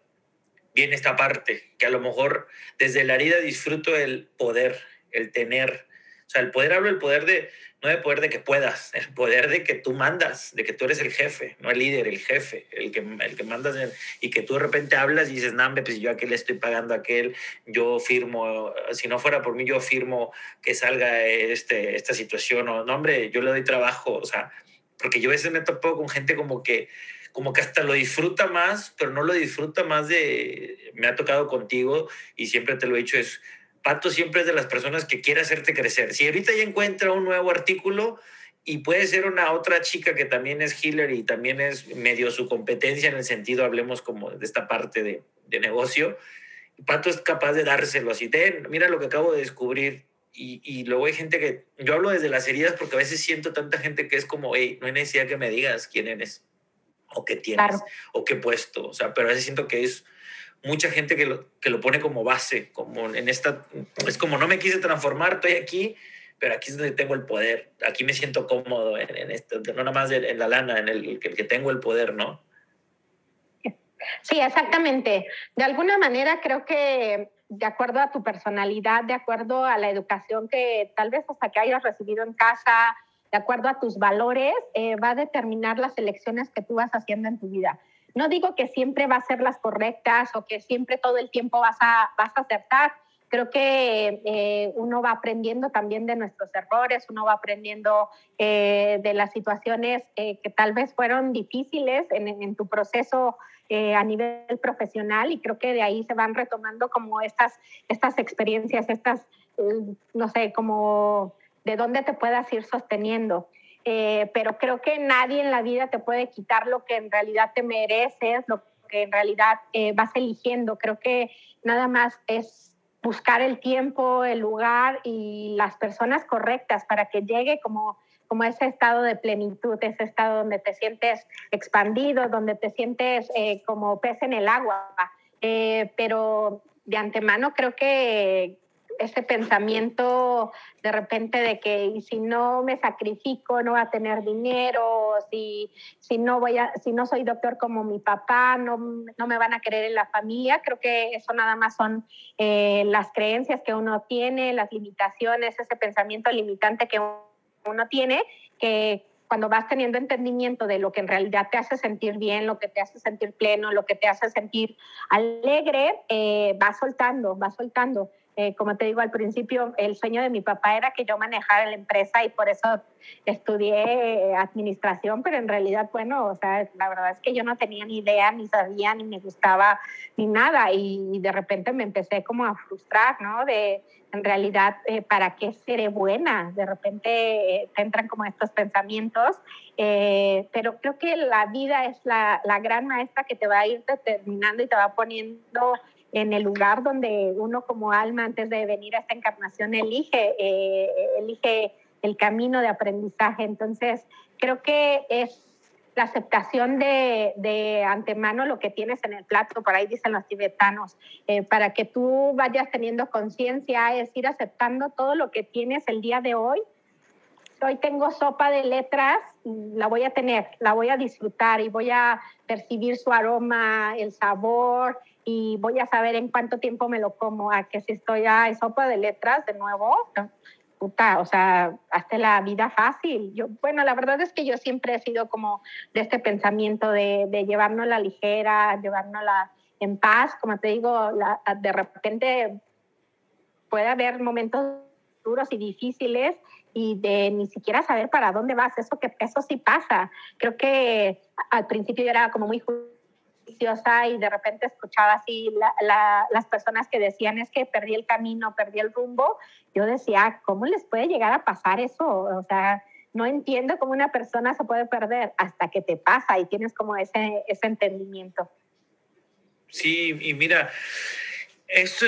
viene esta parte, que a lo mejor desde la herida disfruto el poder, el tener. O sea, el poder hablo del poder de, no el poder de que puedas, el poder de que tú mandas, de que tú eres el jefe, no el líder, el jefe, el que, el que mandas y que tú de repente hablas y dices, no, pues yo a aquel le estoy pagando a aquel, yo firmo, si no fuera por mí, yo firmo que salga este, esta situación, o no, hombre, yo le doy trabajo, o sea, porque yo a veces me topo con gente como que, como que hasta lo disfruta más, pero no lo disfruta más de, me ha tocado contigo y siempre te lo he dicho, es Pato siempre es de las personas que quiere hacerte crecer. Si ahorita ya encuentra un nuevo artículo y puede ser una otra chica que también es healer y también es medio su competencia en el sentido, hablemos como de esta parte de, de negocio, Pato es capaz de dárselo así, ten, mira lo que acabo de descubrir. Y, y, luego hay gente que, yo hablo desde las heridas porque a veces siento tanta gente que es como, hey, no hay necesidad que me digas quién eres o qué tienes o qué puesto, o sea, pero a veces siento que es mucha gente que lo, que lo pone como base, como en esta, es como no me quise transformar, estoy aquí, pero aquí es donde tengo el poder, aquí me siento cómodo en, esto, no nada más en la lana, en el, que tengo el poder, ¿no? Sí, exactamente. De alguna manera creo que de acuerdo a tu personalidad, de acuerdo a la educación que tal vez hasta que hayas recibido en casa, de acuerdo a tus valores, eh, va a determinar las elecciones que tú vas haciendo en tu vida. No digo que siempre va a ser las correctas o que siempre todo el tiempo vas a, vas a acertar. Creo que eh, uno va aprendiendo también de nuestros errores, uno va aprendiendo eh, de las situaciones eh, que tal vez fueron difíciles en, en tu proceso a nivel profesional y creo que de ahí se van retomando como estas, estas experiencias, estas, no sé, como de dónde te puedas ir sosteniendo. Eh, pero creo que nadie en la vida te puede quitar lo que en realidad te mereces, lo que en realidad eh, vas eligiendo. Creo que nada más es buscar el tiempo, el lugar y las personas correctas para que llegue como, como ese estado de plenitud, ese estado donde te sientes expandido, donde te sientes eh, como pez en el agua. pero de antemano creo que, ese pensamiento de repente de que si no me sacrifico no va a tener dinero, si, si, no voy a, si no soy doctor como mi papá, no, no me van a querer en la familia. Creo que eso nada más son eh, las creencias que uno tiene, las limitaciones, ese pensamiento limitante que uno tiene, que cuando vas teniendo entendimiento de lo que en realidad te hace sentir bien, lo que te hace sentir pleno, lo que te hace sentir alegre, eh, vas soltando, vas soltando. Eh, como te digo al principio, el sueño de mi papá era que yo manejara la empresa y por eso estudié administración, pero en realidad, bueno, o la verdad es que yo no tenía ni idea, ni sabía, ni me gustaba, ni nada. Y de repente me empecé como a frustrar, ¿no? De, en realidad, eh, ¿para qué seré buena? De repente eh, te entran como estos pensamientos, eh, pero creo que la vida es la, la, gran maestra que te va a ir determinando y te va poniendo en el lugar donde uno como alma antes de venir a esta encarnación elige, elige el camino de aprendizaje. Entonces, creo que es la aceptación de, de, antemano lo que tienes en el plato, por ahí dicen los tibetanos, eh, para que tú vayas teniendo conciencia, es ir aceptando todo lo que tienes el día de hoy. Hoy tengo sopa de letras, la voy a tener, la voy a disfrutar y voy a percibir su aroma, el sabor y voy a saber en cuánto tiempo me lo como, a que si estoy a sopa de letras de nuevo, puta, o sea, hazte la vida fácil. Yo, bueno, la verdad es que yo siempre he sido como de este pensamiento de, de llevarnos la ligera, llevárnosla en paz. Como te digo, la, de repente puede haber momentos duros y difíciles y de ni siquiera saber para dónde vas. Eso, que, eso sí pasa. Creo que al principio yo era como muy y de repente escuchaba así las personas que decían es que perdí el camino, perdí el rumbo, yo decía, ¿cómo les puede llegar a pasar eso? O sea, no entiendo cómo una persona se puede perder hasta que te pasa y tienes como ese, ese entendimiento. Sí, y mira, esto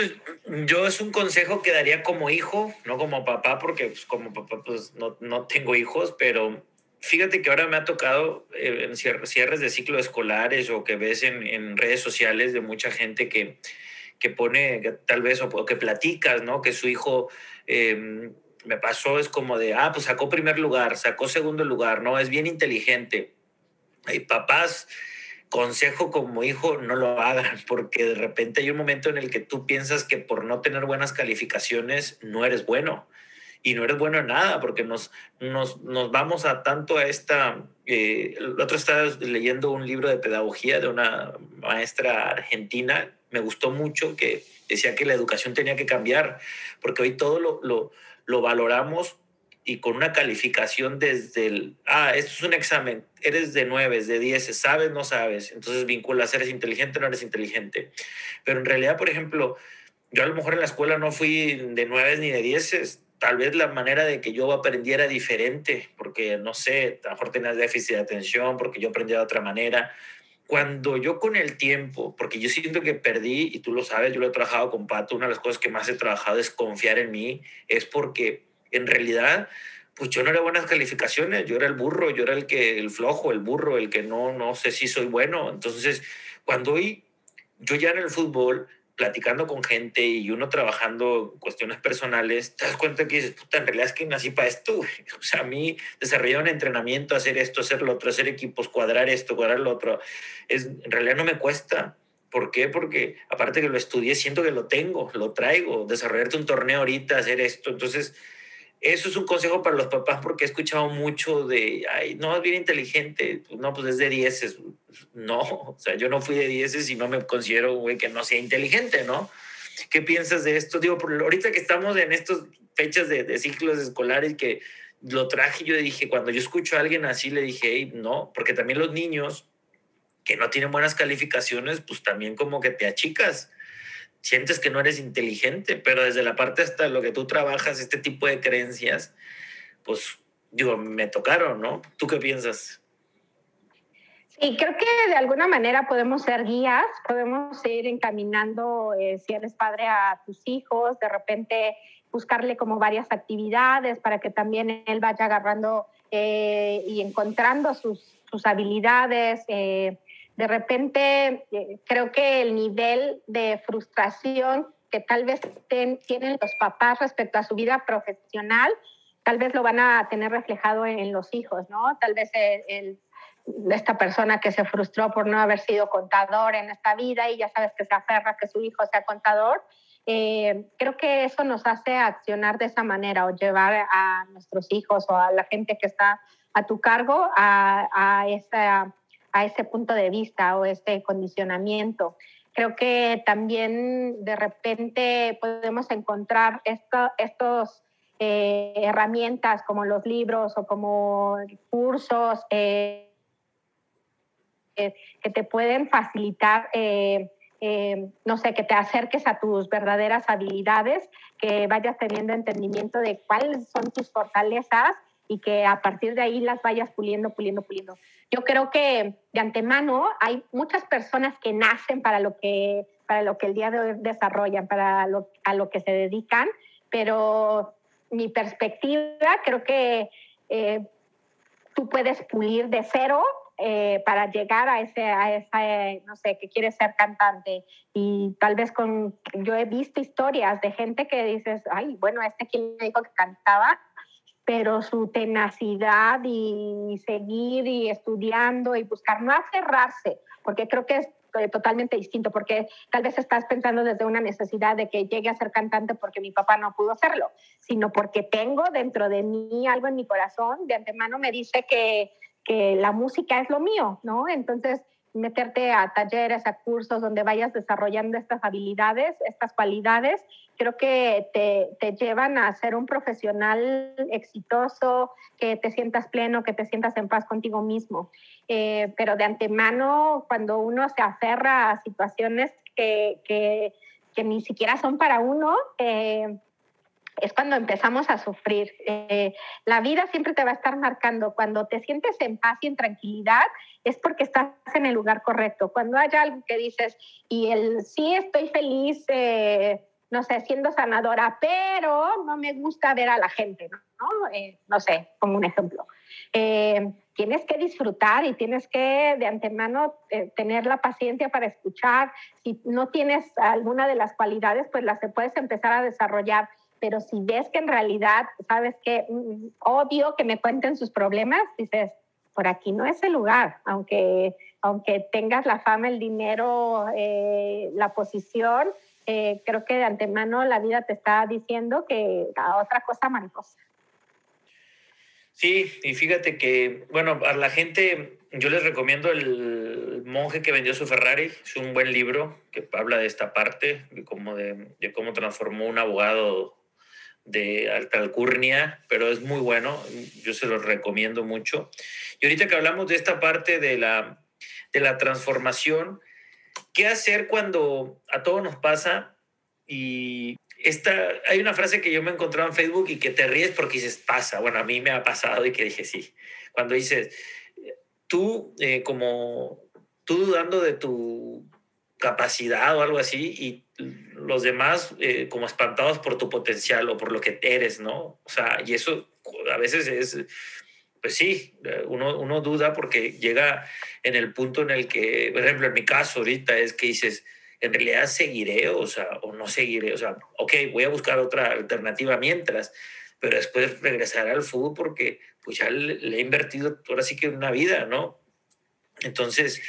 yo es un consejo que daría como hijo, no como papá, porque pues, como papá pues no, no tengo hijos, pero Fíjate que ahora me ha tocado eh, en cierres de ciclos escolares o que ves en, en redes sociales de mucha gente que, que pone, tal vez, o, que platicas, ¿no? Que su hijo, em, me pasó, es como de, ah, pues sacó primer lugar, sacó segundo lugar, ¿no? Es bien inteligente. Y papás, consejo como hijo, no lo hagan, [laughs] porque de repente hay un momento en el que tú piensas que por no tener buenas calificaciones no eres bueno y no eres bueno en nada porque nos, nos, nos vamos a tanto a esta... Eh, el otro estaba leyendo un libro de pedagogía de una maestra argentina, me gustó mucho, que decía que la educación tenía que cambiar, porque hoy todo lo, lo, lo valoramos y con una calificación desde el, ah, esto es un examen, eres de nueve, de 10, sabes, no sabes, entonces vinculas, eres inteligente, no eres inteligente. Pero en realidad, por ejemplo, yo a lo mejor en la escuela no fui de nueve ni de 10, tal vez la manera de que yo aprendiera diferente, porque no sé, a lo mejor tenías déficit de atención, porque yo aprendía de otra manera. Cuando yo con el tiempo, porque yo siento que perdí, y tú lo sabes, yo lo he trabajado con Pato, una de las cosas que más he trabajado es confiar en mí, es porque en realidad, pues yo no era buenas calificaciones, yo era el burro, yo era el que, el flojo, el burro, el que no, no sé si soy bueno. Entonces, cuando hoy, yo ya en el fútbol, platicando con gente y uno trabajando cuestiones personales, te das cuenta que dices, puta, en realidad es que nací para esto. [laughs] O sea, a mí desarrollar un entrenamiento, hacer esto, hacer lo otro, hacer equipos, cuadrar esto, cuadrar lo otro, es, en realidad no me cuesta. ¿Por qué? Porque aparte que lo estudié, siento que lo tengo, lo traigo. Desarrollarte un torneo ahorita, hacer esto. Entonces, eso es un consejo para los papás porque he escuchado mucho de, ay, no, es bien inteligente, no, pues es de dieces. No, o sea, yo no fui de dieces y no me considero, güey, que no sea inteligente, ¿no? ¿Qué piensas de esto? Digo, ahorita que estamos en estas fechas de, de ciclos escolares que lo traje, yo dije, cuando yo escucho a alguien así, le dije, hey, no, porque también los niños que no tienen buenas calificaciones, pues también como que te achicas sientes que no eres inteligente, pero desde la parte hasta lo que tú trabajas, este tipo de creencias, pues digo, me tocaron, ¿no? ¿Tú qué piensas? Sí, creo que de alguna manera podemos ser guías, podemos ir encaminando, eh, si eres padre, a tus hijos, de repente buscarle como varias actividades para que también él vaya agarrando eh, y encontrando sus, sus habilidades. Eh, de repente eh, creo que el nivel de frustración que tal vez tienen los papás respecto a su vida profesional, tal vez lo van a tener reflejado en, los hijos, ¿no? Tal vez el, esta persona que se frustró por no haber sido contador en esta vida y ya sabes que se aferra que su hijo sea contador. Eh, creo que eso nos hace accionar de esa manera o llevar a nuestros hijos o a la gente que está a tu cargo a, a esa a ese punto de vista o este condicionamiento. Creo que también de repente podemos encontrar esto, estos eh, herramientas como los libros o como cursos eh, eh, que te pueden facilitar, no sé, que te acerques a tus verdaderas habilidades, que vayas teniendo entendimiento de cuáles son tus fortalezas y que a partir de ahí las vayas puliendo, puliendo, puliendo. Yo creo que de antemano hay muchas personas que nacen para lo que, para lo que el día de hoy desarrollan, para lo, a lo que se dedican, pero mi perspectiva creo que eh, tú puedes pulir de cero eh, para llegar a ese, a esa, no sé, que quieres ser cantante. Y tal vez con, yo he visto historias de gente que dices, ay, bueno, este quien me dijo que cantaba, pero su tenacidad y seguir y estudiando y buscar, no aferrarse, porque creo que es eh, totalmente distinto, porque tal vez estás pensando desde una necesidad de que llegue a ser cantante porque mi papá no pudo hacerlo, sino porque tengo dentro de mí algo en mi corazón, de antemano me dice que, que la música es lo mío, ¿no? Entonces, meterte a talleres, a cursos donde vayas desarrollando estas habilidades, estas cualidades, creo que te, te, llevan a ser un profesional exitoso, que te sientas pleno, que te sientas en paz contigo mismo. Eh, pero de antemano, cuando uno se aferra a situaciones que, que, que ni siquiera son para uno, eh, es cuando empezamos a sufrir. Eh, la vida siempre te va a estar marcando. Cuando te sientes en paz y en tranquilidad, es porque estás en el lugar correcto. Cuando hay algo que dices, y el sí estoy feliz, eh, no sé, siendo sanadora, pero no me gusta ver a la gente, ¿no? Eh, no sé, como un ejemplo. tienes que disfrutar y tienes que de antemano tener la paciencia para escuchar. Si no tienes alguna de las cualidades, pues las puedes empezar a desarrollar pero si ves que en realidad, sabes que odio que me cuenten sus problemas, dices, por aquí no es el lugar, aunque, aunque tengas la fama, el dinero, eh, la posición, eh, creo que de antemano la vida te está diciendo que a otra cosa mariposa. Sí, y fíjate que, bueno, a la gente, yo les recomiendo el monje que vendió su Ferrari, es un buen libro que habla de esta parte, de cómo, de, de cómo transformó un abogado de alta alcurnia, pero es muy bueno, yo se lo recomiendo mucho. Y ahorita que hablamos de esta parte de la, de la transformación, ¿qué hacer cuando a todo nos pasa? Y esta, hay una frase que yo me he en Facebook y que te ríes porque dices, pasa. Bueno, a mí me ha pasado y que dije, sí. Cuando dices, tú eh, como, tú dudando de tu capacidad o algo así y los demás eh, como espantados por tu potencial o por lo que eres, ¿no? O sea, y eso a veces es, pues sí, uno, uno duda porque llega en el punto en el que, por ejemplo, en mi caso ahorita es que dices, en realidad seguiré, o sea, o no seguiré, o sea, ok, voy a buscar otra alternativa mientras, pero después regresar al fútbol porque pues ya le, le he invertido ahora sí que una vida, ¿no? Entonces,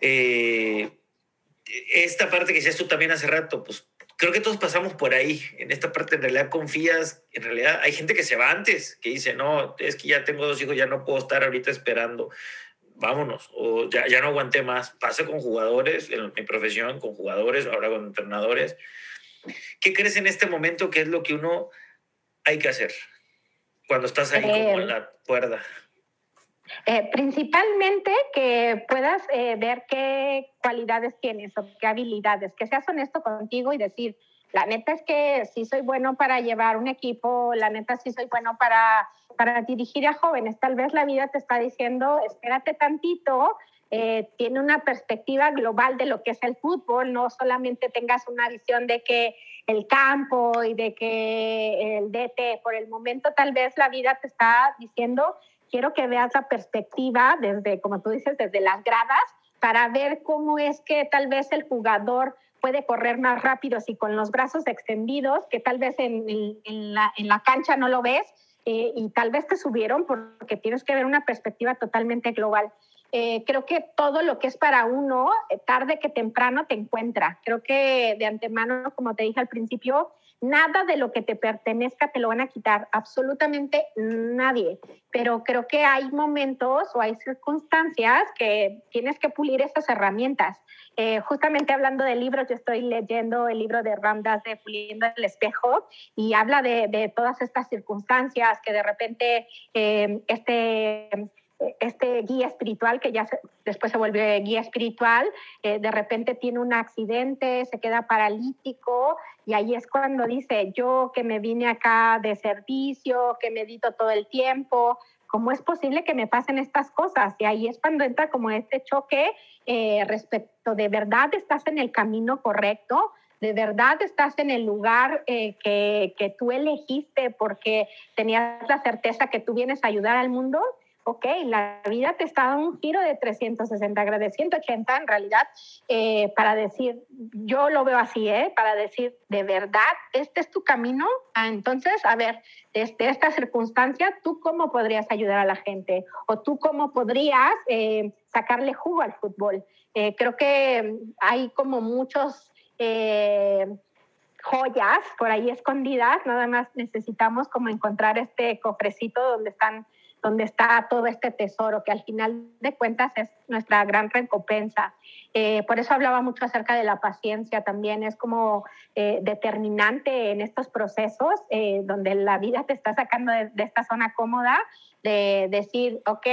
eh, esta parte que decías tú también hace rato, pues creo que todos pasamos por ahí. En esta parte en realidad confías, en realidad hay gente que se va antes, que dice, no, es que ya tengo dos hijos, ya no puedo estar ahorita esperando, vámonos, o ya, ya no aguanté más. Pasa con jugadores, en mi profesión, con jugadores, ahora con entrenadores. ¿Qué crees en este momento que es lo que uno hay que hacer cuando estás ahí como en la cuerda? Eh, principalmente que puedas eh, ver qué cualidades tienes o qué habilidades, que seas honesto contigo y decir, la neta es que sí soy bueno para llevar un equipo, la neta sí soy bueno para, para dirigir a jóvenes. Tal vez la vida te está diciendo, espérate tantito, eh, tiene una perspectiva global de lo que es el fútbol, no solamente tengas una visión de que el campo y de que el DT, por el momento tal vez la vida te está diciendo quiero que veas la perspectiva desde, como tú dices, desde las gradas para ver cómo es que tal vez el jugador puede correr más rápido si con los brazos extendidos, que tal vez en, en, la, en la, cancha no lo ves, eh, y tal vez te subieron porque tienes que ver una perspectiva totalmente global. eh, creo que todo lo que es para uno, eh, tarde que temprano te encuentra. Creo que de antemano, como te dije al principio, nada de lo que te pertenezca te lo van a quitar, absolutamente nadie. Pero creo que hay momentos o hay circunstancias que tienes que pulir esas herramientas. Eh, justamente hablando de libros, yo estoy leyendo el libro de Ramdas de Puliendo el Espejo y habla de, todas estas circunstancias que de repente este este guía espiritual, que ya después se vuelve guía espiritual, eh, de repente tiene un accidente, se queda paralítico y ahí es cuando dice, yo que me vine acá de servicio, que medito todo el tiempo, ¿cómo es posible que me pasen estas cosas? Y ahí es cuando entra como este choque eh, respecto de verdad estás en el camino correcto, de verdad estás en el lugar eh, que, que tú elegiste porque tenías la certeza que tú vienes a ayudar al mundo ok, la vida te está dando un giro de 360 grados, de 180 en realidad, eh, para decir, yo lo veo así, ¿eh? para decir, de verdad, este es tu camino. Ah, entonces, a ver, desde esta circunstancia, ¿tú cómo podrías ayudar a la gente? ¿O tú cómo podrías eh, sacarle jugo al fútbol? Eh, creo que hay como muchos joyas por ahí escondidas, nada más necesitamos como encontrar este cofrecito donde están donde está todo este tesoro, que al final de cuentas es nuestra gran recompensa. Eh, por eso hablaba mucho acerca de la paciencia también, es como eh, determinante en estos procesos eh, donde la vida te está sacando de, esta zona cómoda, de decir, ok,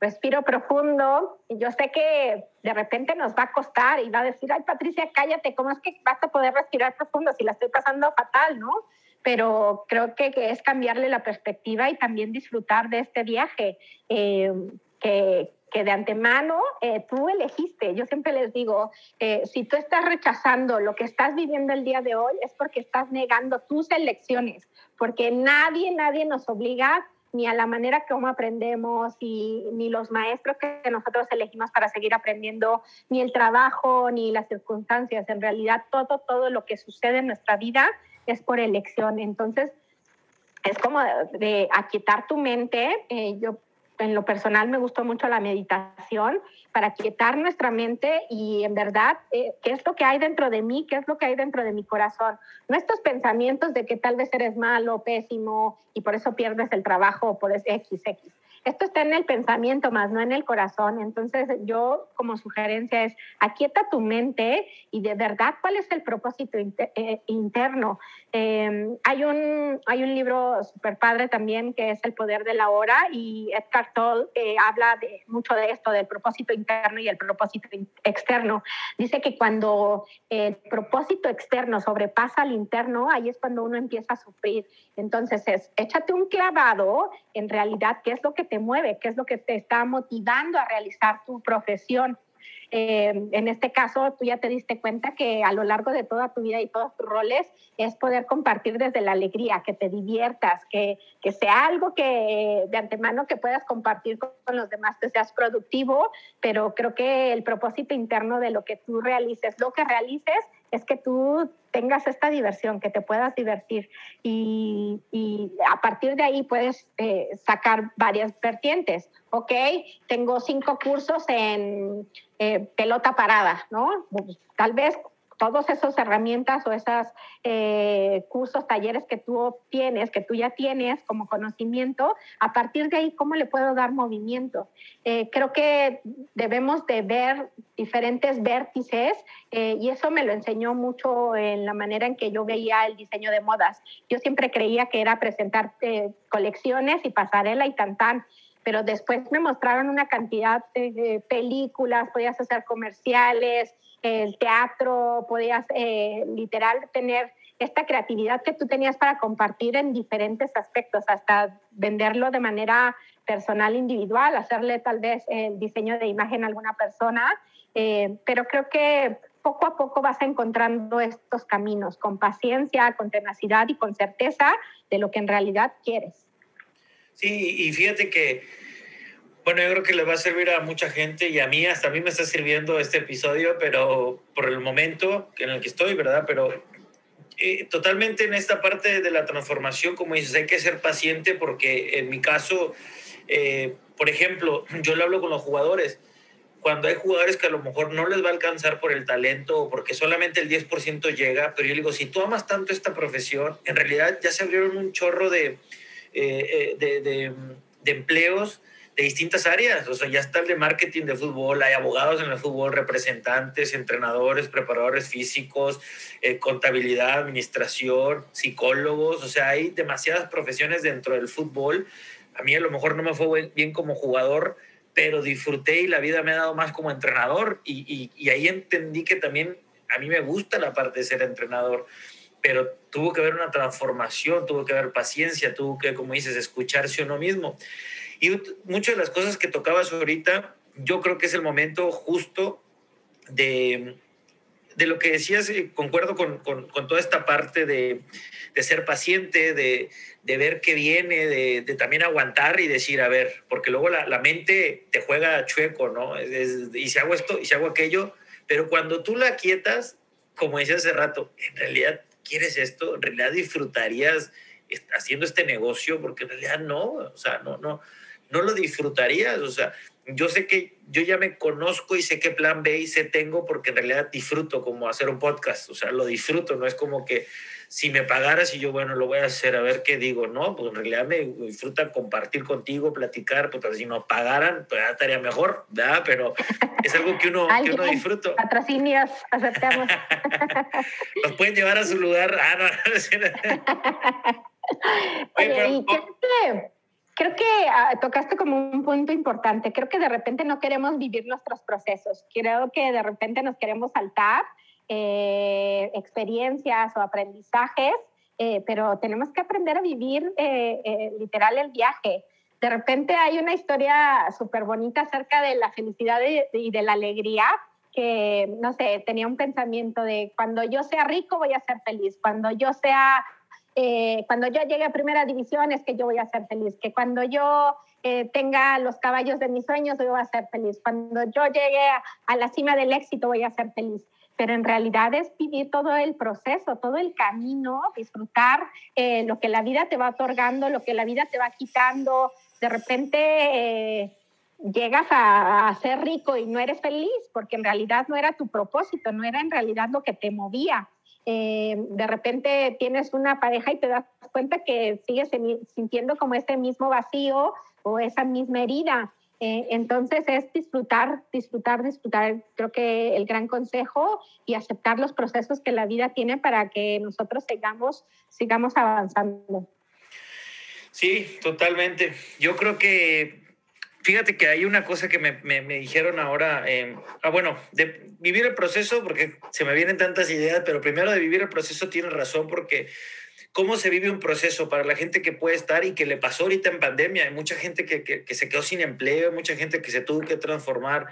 respiro profundo, y yo sé que de repente nos va a costar y va a decir, ay Patricia, cállate, ¿cómo es que vas a poder respirar profundo si la estoy pasando fatal, no? Pero creo que, es cambiarle la perspectiva y también disfrutar de este viaje eh, que, que, de antemano eh, tú elegiste. Yo siempre les digo, eh, si tú estás rechazando lo que estás viviendo el día de hoy, es porque estás negando tus elecciones, porque nadie, nadie nos obliga ni a la manera como aprendemos, y, ni los maestros que nosotros elegimos para seguir aprendiendo, ni el trabajo, ni las circunstancias. En realidad, todo, todo lo que sucede en nuestra vida es por elección. Entonces, es como de, aquietar tu mente. Eh, yo, en lo personal, me gustó mucho la meditación para aquietar nuestra mente y en verdad, eh, ¿qué es lo que hay dentro de mí? ¿Qué es lo que hay dentro de mi corazón? No estos pensamientos de que tal vez eres malo, pésimo y por eso pierdes el trabajo por ese XX esto está en el pensamiento más, no en el corazón. Entonces yo como sugerencia es, aquieta tu mente y de verdad cuál es el propósito eh, interno. Em, hay, un, hay un libro súper padre también que es El Poder de la Hora y Edgar Toll eh, habla de, mucho de esto, del propósito interno y el propósito externo. Dice que cuando el propósito externo sobrepasa al interno, ahí es cuando uno empieza a sufrir. Entonces es, échate un clavado en realidad qué es lo que te mueve, qué es lo que te está motivando a realizar tu profesión. Eh, en este caso, tú ya te diste cuenta que a lo largo de toda tu vida y todos tus roles es poder compartir desde la alegría, que te diviertas, que, que sea algo que de antemano que puedas compartir con, los demás, que seas productivo, pero creo que el propósito interno de lo que tú realices, lo que realices, es que tú tengas esta diversión, que te puedas divertir y, a partir de ahí puedes eh, sacar varias vertientes. Ok, tengo cinco cursos en eh, pelota parada, ¿no? Pues, tal vez todos esos herramientas o esos eh, cursos, talleres que tú tienes, que tú ya tienes como conocimiento, a partir de ahí, ¿cómo le puedo dar movimiento? Eh, creo que debemos de ver diferentes vértices eh, y eso me lo enseñó mucho en la manera en que yo veía el diseño de modas. Yo siempre creía que era presentar colecciones y pasarela y tan tan pero después me mostraron una cantidad de películas, podías hacer comerciales, el teatro, podías eh, literal tener esta creatividad que tú tenías para compartir en diferentes aspectos, hasta venderlo de manera personal, individual, hacerle tal vez el diseño de imagen a alguna persona, eh, pero creo que poco a poco vas encontrando estos caminos con paciencia, con tenacidad y con certeza de lo que en realidad quieres. Sí, y fíjate que bueno, yo creo que le va a servir a mucha gente y a mí, hasta a mí me está sirviendo este episodio, pero por el momento en el que estoy, ¿verdad? Pero eh, totalmente en esta parte de la transformación, como dices, hay que ser paciente porque en mi caso, eh, por ejemplo, yo le hablo con los jugadores. cuando hay jugadores que a lo mejor no les va a alcanzar por el talento o porque solamente el 10% llega, pero yo digo, si tú amas tanto esta profesión, en realidad ya se abrieron un chorro de, eh, de, de, de empleos de distintas áreas. O sea, ya está el de marketing de fútbol, hay abogados en el fútbol, representantes, entrenadores, preparadores físicos, eh, contabilidad, administración, psicólogos. O sea, hay demasiadas profesiones dentro del fútbol. A mí a lo mejor no me fue bien como jugador, pero disfruté y la vida me ha dado más como entrenador. Y, y, y ahí entendí que también a mí me gusta la parte de ser entrenador pero tuvo que haber una transformación, tuvo que haber paciencia, tuvo que, como dices, escucharse uno mismo. Y muchas de las cosas que tocabas ahorita, yo creo que es el momento justo de, de lo que decías, eh, concuerdo con, con, toda esta parte de, de ser paciente, de, de, ver qué viene, de, también aguantar y decir, a ver, porque luego la, la mente te juega chueco, ¿no? Y si hago esto, y si hago aquello, pero cuando tú la quietas, como decía hace rato, en realidad quieres esto, en realidad disfrutarías haciendo este negocio, porque en realidad no, o sea, no, no, no lo disfrutarías. O sea, yo sé que yo ya me conozco y sé qué plan B y C tengo porque en realidad disfruto como hacer un podcast. O sea, lo disfruto, no es como que si me pagaras y yo, bueno, lo voy a hacer, a ver qué digo. No, pues en realidad me disfruta compartir contigo, platicar, pues si nos pagaran, pues estaría mejor, ¿verdad? Pero es algo que uno, que uno disfruta. Patrocinios, aceptamos. [laughs] Nos pueden llevar a su lugar. Ah, no. [laughs] Oye, pero, y que Creo que uh, tocaste como un punto importante. Creo que de repente no queremos vivir nuestros procesos. Creo que de repente nos queremos saltar eh, experiencias o aprendizajes, eh, pero tenemos que aprender a vivir eh, eh literal el viaje. De repente hay una historia súper bonita acerca de la felicidad y de la alegría, que, no sé, tenía un pensamiento de cuando yo sea rico voy a ser feliz, cuando yo sea eh, cuando yo llegue a primera división es que yo voy a ser feliz, que cuando yo eh, tenga los caballos de mis sueños yo voy a ser feliz, cuando yo llegue a, a, la cima del éxito voy a ser feliz. Pero en realidad es vivir todo el proceso, todo el camino, disfrutar eh, lo que la vida te va otorgando, lo que la vida te va quitando. De repente eh, llegas a, a, ser rico y no eres feliz porque en realidad no era tu propósito, no era en realidad lo que te movía eh, de repente tienes una pareja y te das cuenta que sigues sintiendo como ese mismo vacío o esa misma herida. Eh, entonces es disfrutar, disfrutar, disfrutar. Creo que el gran consejo y aceptar los procesos que la vida tiene para que nosotros sigamos, sigamos avanzando. Sí, totalmente. Yo creo que Fíjate que hay una cosa que me, me, me dijeron ahora, eh, ah, bueno, de vivir el proceso, porque se me vienen tantas ideas, pero primero de vivir el proceso tiene razón, porque cómo se vive un proceso para la gente que puede estar y que le pasó ahorita en pandemia, hay mucha gente que, que, que se quedó sin empleo, mucha gente que se tuvo que transformar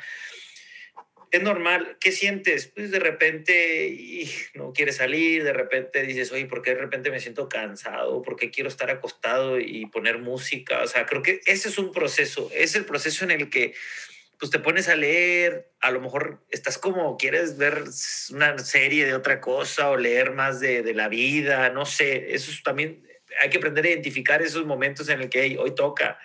es normal. ¿Qué sientes? Pues de repente no quieres salir, de repente dices, oye, ¿por qué de repente me siento cansado? ¿Por qué quiero estar acostado y poner música? O sea, creo que ese es un proceso, es el proceso en el que pues te pones a leer, a lo mejor estás como, quieres ver una serie de otra cosa o leer más de, la vida, no sé, eso es también, hay que aprender a identificar esos momentos en el que hoy toca,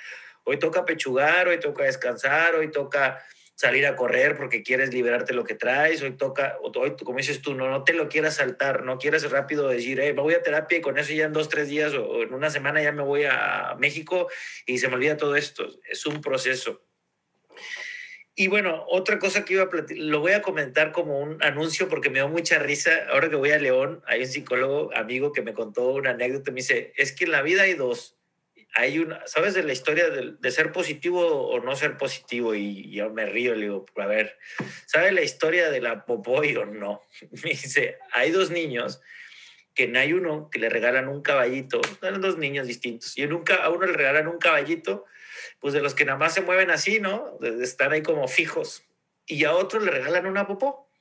hoy toca pechugar, hoy toca descansar, hoy toca salir a correr porque quieres liberarte lo que traes, hoy toca, hoy, como dices tú, no, no te lo quieras saltar, no quieras rápido decir, hey, me voy a terapia y con eso ya en dos, tres días o en una semana ya me voy a México y se me olvida todo esto. Es un proceso. Y bueno, otra cosa que iba a lo voy a comentar como un anuncio porque me dio mucha risa. Ahora que voy a León, hay un psicólogo amigo que me contó una anécdota. Me dice, es que en la vida hay dos hay una, ¿sabes de la historia de, de, ser positivo o no ser positivo? Y yo me río, le digo, a ver, ¿sabes la historia de la popoy o no? Me [laughs] dice, hay dos niños que hay uno que le regalan un caballito, son dos niños distintos, y nunca a uno le regalan un caballito, pues de los que nada más se mueven así, ¿no? Estar ahí como fijos, y a otro le regalan una popó,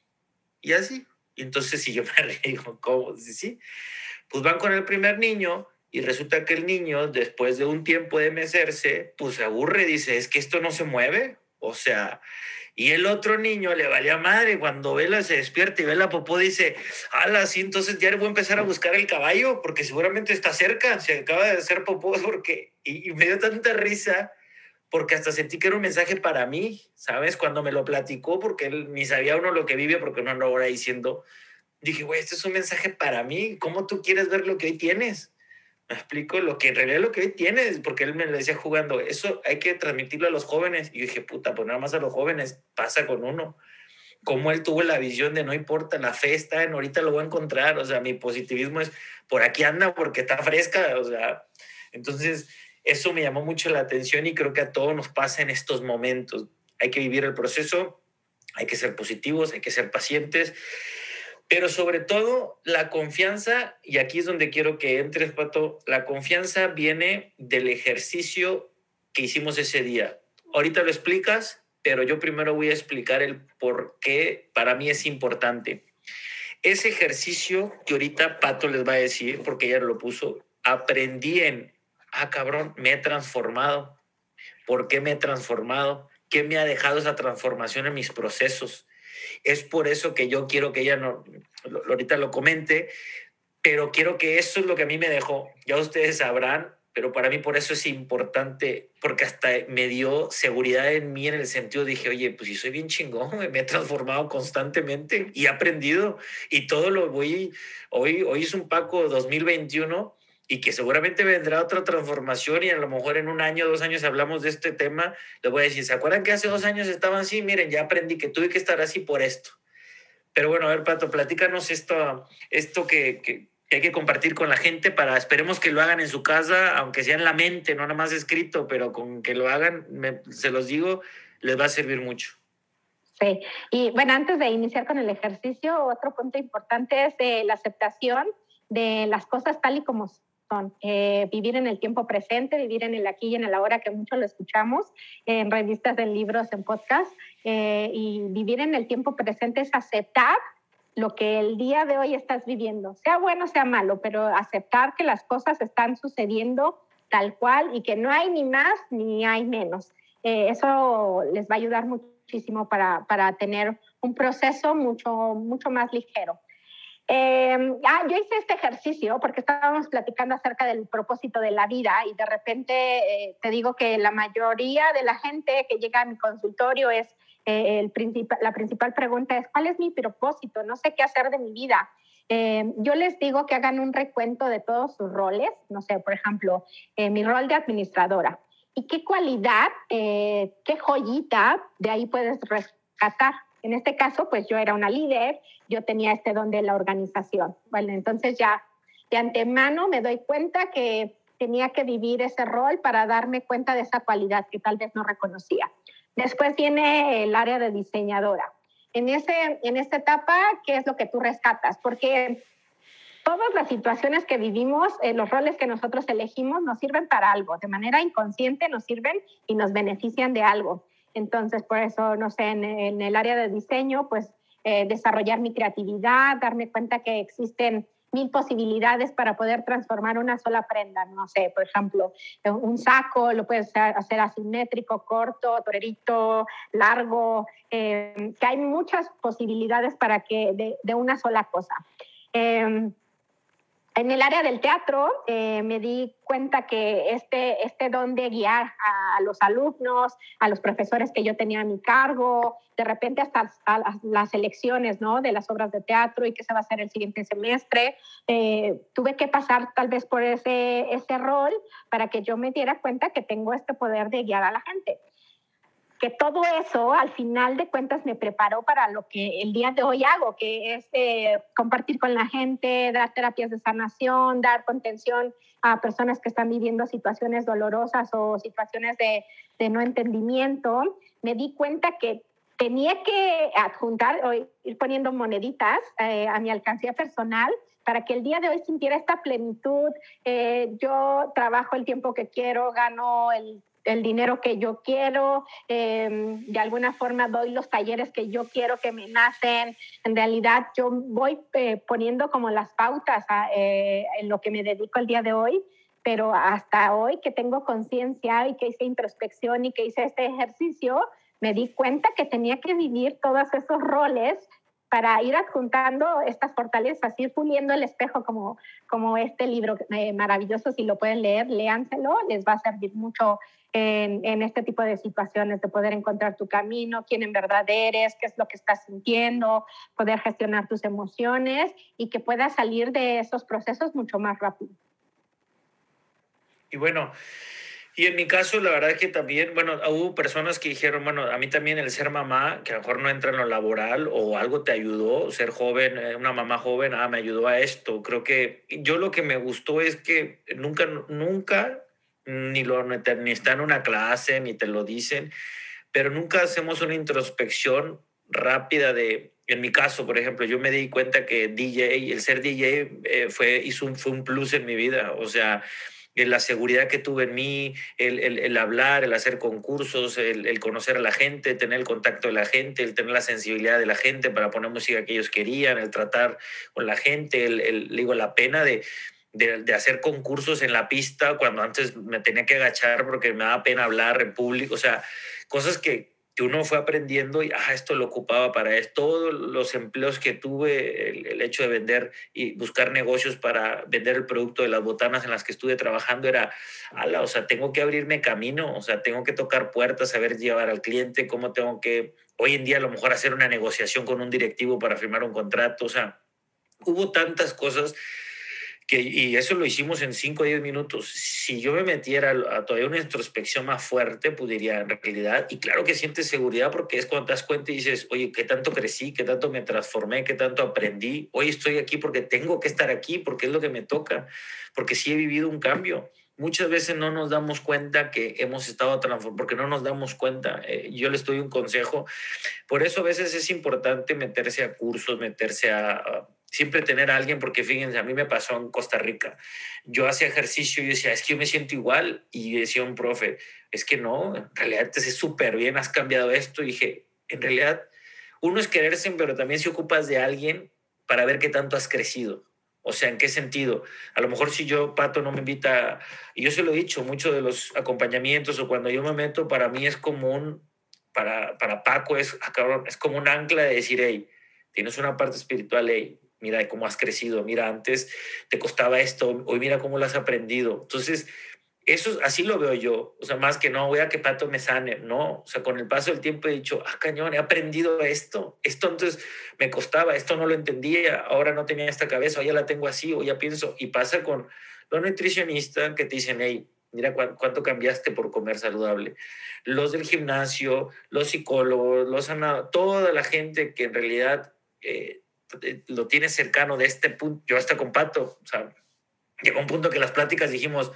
y así. Y entonces, [laughs] si yo me río, ¿cómo? Sí, sí. Pues van con el primer niño, y resulta que el niño, después de un tiempo de mecerse, pues se aburre, dice, es que esto no se mueve. O sea, y el otro niño le valía madre, cuando Vela se despierta y ve la popó, dice, ala, sí, entonces ya voy a empezar a buscar el caballo, porque seguramente está cerca, se acaba de hacer popó, [laughs] porque, y, me dio tanta risa, porque hasta sentí que era un mensaje para mí, ¿sabes? Cuando me lo platicó, porque él ni sabía uno lo que vive, porque no ando ahora diciendo, dije, güey, este es un mensaje para mí, ¿cómo tú quieres ver lo que hoy tienes? Me explico lo que en realidad lo que hoy tienes, porque él me lo decía jugando, eso hay que transmitirlo a los jóvenes. Y yo dije, puta, pues nada más a los jóvenes pasa con uno. Como él tuvo la visión de no importa, la fe está en ahorita lo voy a encontrar. O sea, mi positivismo es por aquí anda porque está fresca. O sea, entonces eso me llamó mucho la atención y creo que a todos nos pasa en estos momentos. Hay que vivir el proceso, hay que ser positivos, hay que ser pacientes pero sobre todo la confianza, y aquí es donde quiero que entres, Pato, la confianza viene del ejercicio que hicimos ese día. Ahorita lo explicas, pero yo primero voy a explicar el por qué para mí es importante. Ese ejercicio que ahorita Pato les va a decir, porque ella lo puso, aprendí en, ah, cabrón, me he transformado. ¿Por qué me he transformado? ¿Qué me ha dejado esa transformación en mis procesos? Es por eso que yo quiero que ella no, ahorita lo comente, pero quiero que eso es lo que a mí me dejó. Ya ustedes sabrán, pero para mí por eso es importante, porque hasta me dio seguridad en mí en el sentido, dije, oye, pues si soy bien chingón, me he transformado constantemente y he aprendido y todo lo voy, hoy, hoy es un Paco 2021 y que seguramente vendrá otra transformación y a lo mejor en un año, dos años hablamos de este tema, les voy a decir, ¿se acuerdan que hace dos años estaban así? Miren, ya aprendí que tuve que estar así por esto. Pero bueno, a ver, Pato, platícanos esto, esto que, que, hay que compartir con la gente para, esperemos que lo hagan en su casa, aunque sea en la mente, no nada más escrito, pero con que lo hagan, se los digo, les va a servir mucho. Sí, y bueno, antes de iniciar con el ejercicio, otro punto importante es eh, la aceptación de las cosas tal y como son eh, vivir en el tiempo presente, vivir en el aquí y en el ahora, que mucho lo escuchamos en revistas, en libros, en podcast, eh, y vivir en el tiempo presente es aceptar lo que el día de hoy estás viviendo, sea bueno, sea malo, pero aceptar que las cosas están sucediendo tal cual y que no hay ni más ni hay menos. Eh, eso les va a ayudar muchísimo para, para tener un proceso mucho, mucho más ligero. Eh, ah, yo hice este ejercicio porque estábamos platicando acerca del propósito de la vida y de repente eh, te digo que la mayoría de la gente que llega a mi consultorio es eh, el principal, la principal pregunta es ¿cuál es mi propósito? No sé qué hacer de mi vida. Eh, yo les digo que hagan un recuento de todos sus roles, no sé, por ejemplo, mi rol de administradora. ¿Y qué cualidad, qué joyita de ahí puedes rescatar? En este caso, pues yo era una líder, yo tenía este don de la organización. Bueno, entonces ya de antemano me doy cuenta que tenía que vivir ese rol para darme cuenta de esa cualidad que tal vez no reconocía. Después viene el área de diseñadora. En, ese, en esta etapa, ¿qué es lo que tú rescatas? Porque todas las situaciones que vivimos, eh, los roles que nosotros elegimos, nos sirven para algo. De manera inconsciente nos sirven y nos benefician de algo. Entonces, por eso, no sé, en, el área de diseño, pues eh, desarrollar mi creatividad, darme cuenta que existen mil posibilidades para poder transformar una sola prenda. No sé, por ejemplo, un saco lo puedes hacer asimétrico, corto, torerito, largo, eh, que hay muchas posibilidades para que de, de una sola cosa. Eh, en el área del teatro eh, me di cuenta que este, este don de guiar a, los alumnos, a los profesores que yo tenía a mi cargo, de repente hasta las, elecciones ¿no? de las obras de teatro y qué se va a hacer el siguiente semestre, eh, tuve que pasar tal vez por ese, ese rol para que yo me diera cuenta que tengo este poder de guiar a la gente que todo eso al final de cuentas me preparó para lo que el día de hoy hago, que es eh, compartir con la gente, dar terapias de sanación, dar contención a personas que están viviendo situaciones dolorosas o situaciones de, de no entendimiento. Me di cuenta que tenía que adjuntar o ir poniendo moneditas eh, a mi alcancía personal para que el día de hoy sintiera esta plenitud. Eh, yo trabajo el tiempo que quiero, gano el el dinero que yo quiero, em, de alguna forma doy los talleres que yo quiero que me nacen. En realidad yo voy eh, poniendo como las pautas eh, en lo que me dedico el día de hoy, pero hasta hoy que tengo conciencia y que hice introspección y que hice este ejercicio, me di cuenta que tenía que vivir todos esos roles para ir adjuntando estas fortalezas, ir puliendo el espejo como, como este libro eh, maravilloso, si lo pueden leer, léanselo, les va a servir mucho en, en, este tipo de situaciones, de poder encontrar tu camino, quién en verdad eres, qué es lo que estás sintiendo, poder gestionar tus emociones y que puedas salir de esos procesos mucho más rápido. Y bueno, y en mi caso, la verdad es que también, bueno, hubo personas que dijeron, bueno, a mí también el ser mamá, que a lo mejor no entra en lo laboral o algo te ayudó, ser joven, eh, una mamá joven, ah, me ayudó a esto. Creo que yo lo que me gustó es que nunca, nunca, ni, lo, ni está en una clase, ni te lo dicen, pero nunca hacemos una introspección rápida de, en mi caso, por ejemplo, yo me di cuenta que DJ, el ser DJ eh, fue, hizo un, fue un plus en mi vida, o sea, la seguridad que tuve en mí, el, el, hablar, el hacer concursos, el, el, conocer a la gente, tener el contacto de la gente, el tener la sensibilidad de la gente para poner música que ellos querían, el tratar con la gente, el, digo, la pena de, de, de, hacer concursos en la pista cuando antes me tenía que agachar porque me daba pena hablar en público, o sea, cosas que, que uno fue aprendiendo y, ah, esto lo ocupaba para esto. Todos los empleos que tuve, el, hecho de vender y buscar negocios para vender el producto de las botanas en las que estuve trabajando era, ala, o sea, tengo que abrirme camino, o sea, tengo que tocar puertas, saber llevar al cliente, cómo tengo que, hoy en día a lo mejor hacer una negociación con un directivo para firmar un contrato, o sea, hubo tantas cosas y eso lo hicimos en 5 o 10 minutos. Si yo me metiera a, todavía una introspección más fuerte, pudiera en realidad, y claro que sientes seguridad porque es cuando te das cuenta y dices, oye, ¿qué tanto crecí? ¿Qué tanto me transformé? ¿Qué tanto aprendí? Hoy estoy aquí porque tengo que estar aquí, porque es lo que me toca, porque sí he vivido un cambio. Muchas veces no nos damos cuenta que hemos estado transformados, porque no nos damos cuenta. Eh, yo les doy un consejo. Por eso a veces es importante meterse a cursos, meterse a siempre tener a alguien, porque fíjense, a mí me pasó en Costa Rica. Yo hacía ejercicio y decía, es que yo me siento igual. Y decía un profe, es que no, en realidad te sé súper bien, has cambiado esto. Y dije, en realidad, uno es quererse, pero también se ocupas de alguien para ver qué tanto has crecido. O sea, ¿en qué sentido? A lo mejor si yo, Pato, no me invita, y yo se lo he dicho, mucho de los acompañamientos o cuando yo me meto, para mí es como un, para, para Paco es, ah, es como un ancla de decir, hey, tienes una parte espiritual, hey, mira cómo has crecido, mira, antes te costaba esto, hoy mira cómo lo has aprendido. Entonces, eso así lo veo yo, o sea, más que no, voy a que Pato me sane, no, o sea, con el paso del tiempo he dicho, ah, cañón, he aprendido esto, esto entonces me costaba, esto no lo entendía, ahora no tenía esta cabeza, o ya la tengo así, o ya pienso, y pasa con los nutricionistas que te dicen, hey, mira cuánto cambiaste por comer saludable. Los del gimnasio, los psicólogos, los toda la gente que en realidad eh, lo tienes cercano de este punto, yo hasta con Pato, o sea, llegó un punto que las pláticas dijimos,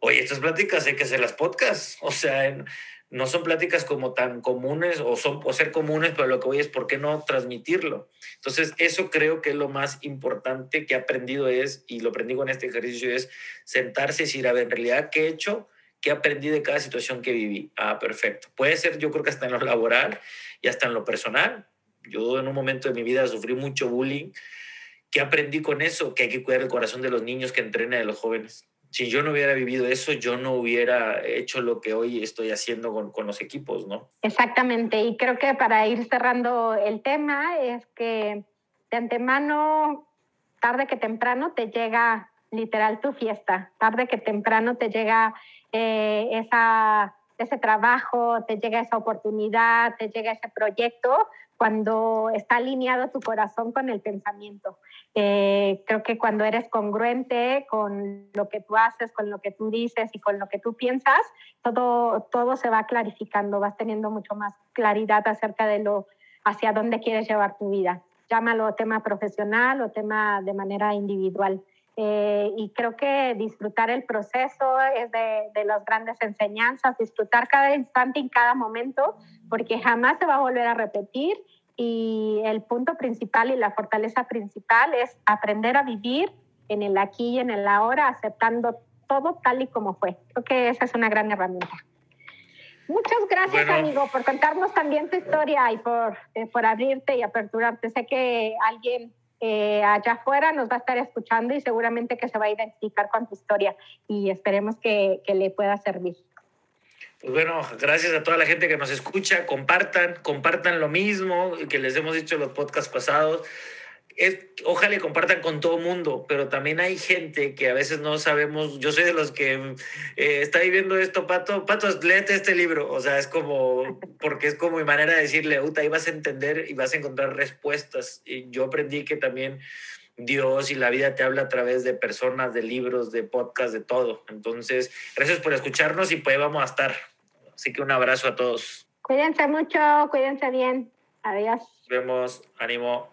oye, estas pláticas hay que hacer las podcasts, [laughs] o sea, no son pláticas como tan comunes o son o ser comunes, pero lo que voy es por qué no transmitirlo. Entonces, eso creo que es lo más importante que he aprendido es, y lo aprendí con este ejercicio, es sentarse y decir, a ver, en realidad, ¿qué he hecho? ¿Qué aprendí de cada situación que viví? Ah, perfecto. Puede ser, yo creo que hasta en lo laboral y hasta en lo personal. Yo en un momento de mi vida sufrí mucho bullying. ¿Qué aprendí con eso? Que hay que cuidar el corazón de los niños que entrenan de los jóvenes. Si yo no hubiera vivido eso, yo no hubiera hecho lo que hoy estoy haciendo con, con los equipos, ¿no? Exactamente. Y creo que para ir cerrando el tema es que de antemano, tarde que temprano, te llega literal tu fiesta. Tarde que temprano te llega eh, esa, ese trabajo, te llega esa oportunidad, te llega ese proyecto cuando está alineado tu corazón con el pensamiento. Eh, creo que cuando eres congruente con lo que tú haces, con lo que tú dices y con lo que tú piensas, todo, todo se va clarificando, vas teniendo mucho más claridad acerca de lo hacia dónde quieres llevar tu vida. Llámalo tema profesional o tema de manera individual. Eh, y creo que disfrutar el proceso es de, de, las grandes enseñanzas, disfrutar cada instante y cada momento, porque jamás se va a volver a repetir y el punto principal y la fortaleza principal es aprender a vivir en el aquí y en el ahora, aceptando todo tal y como fue. Creo que esa es una gran herramienta. Muchas gracias, amigo, por contarnos también tu historia y por, eh, por abrirte y aperturarte. Sé que alguien eh, allá afuera nos va a estar escuchando y seguramente que se va a identificar con tu historia y esperemos que, que le pueda servir. Pues bueno, gracias a toda la gente que nos escucha. Compartan, compartan lo mismo que les hemos dicho en los podcasts pasados. Es, ojalá compartan con todo mundo, pero también hay gente que a veces no sabemos. Yo soy de los que eh, está viviendo esto, Pato. Pato, léete este libro. O sea, es como, porque es como mi manera de decirle, Uta, ahí vas a entender y vas a encontrar respuestas. Y yo aprendí que también Dios y la vida te habla a través de personas, de libros, de podcasts, de todo. Entonces, gracias por escucharnos y pues vamos a estar. Así que un abrazo a todos. Cuídense mucho, cuídense bien. Adiós. Nos vemos, ánimo.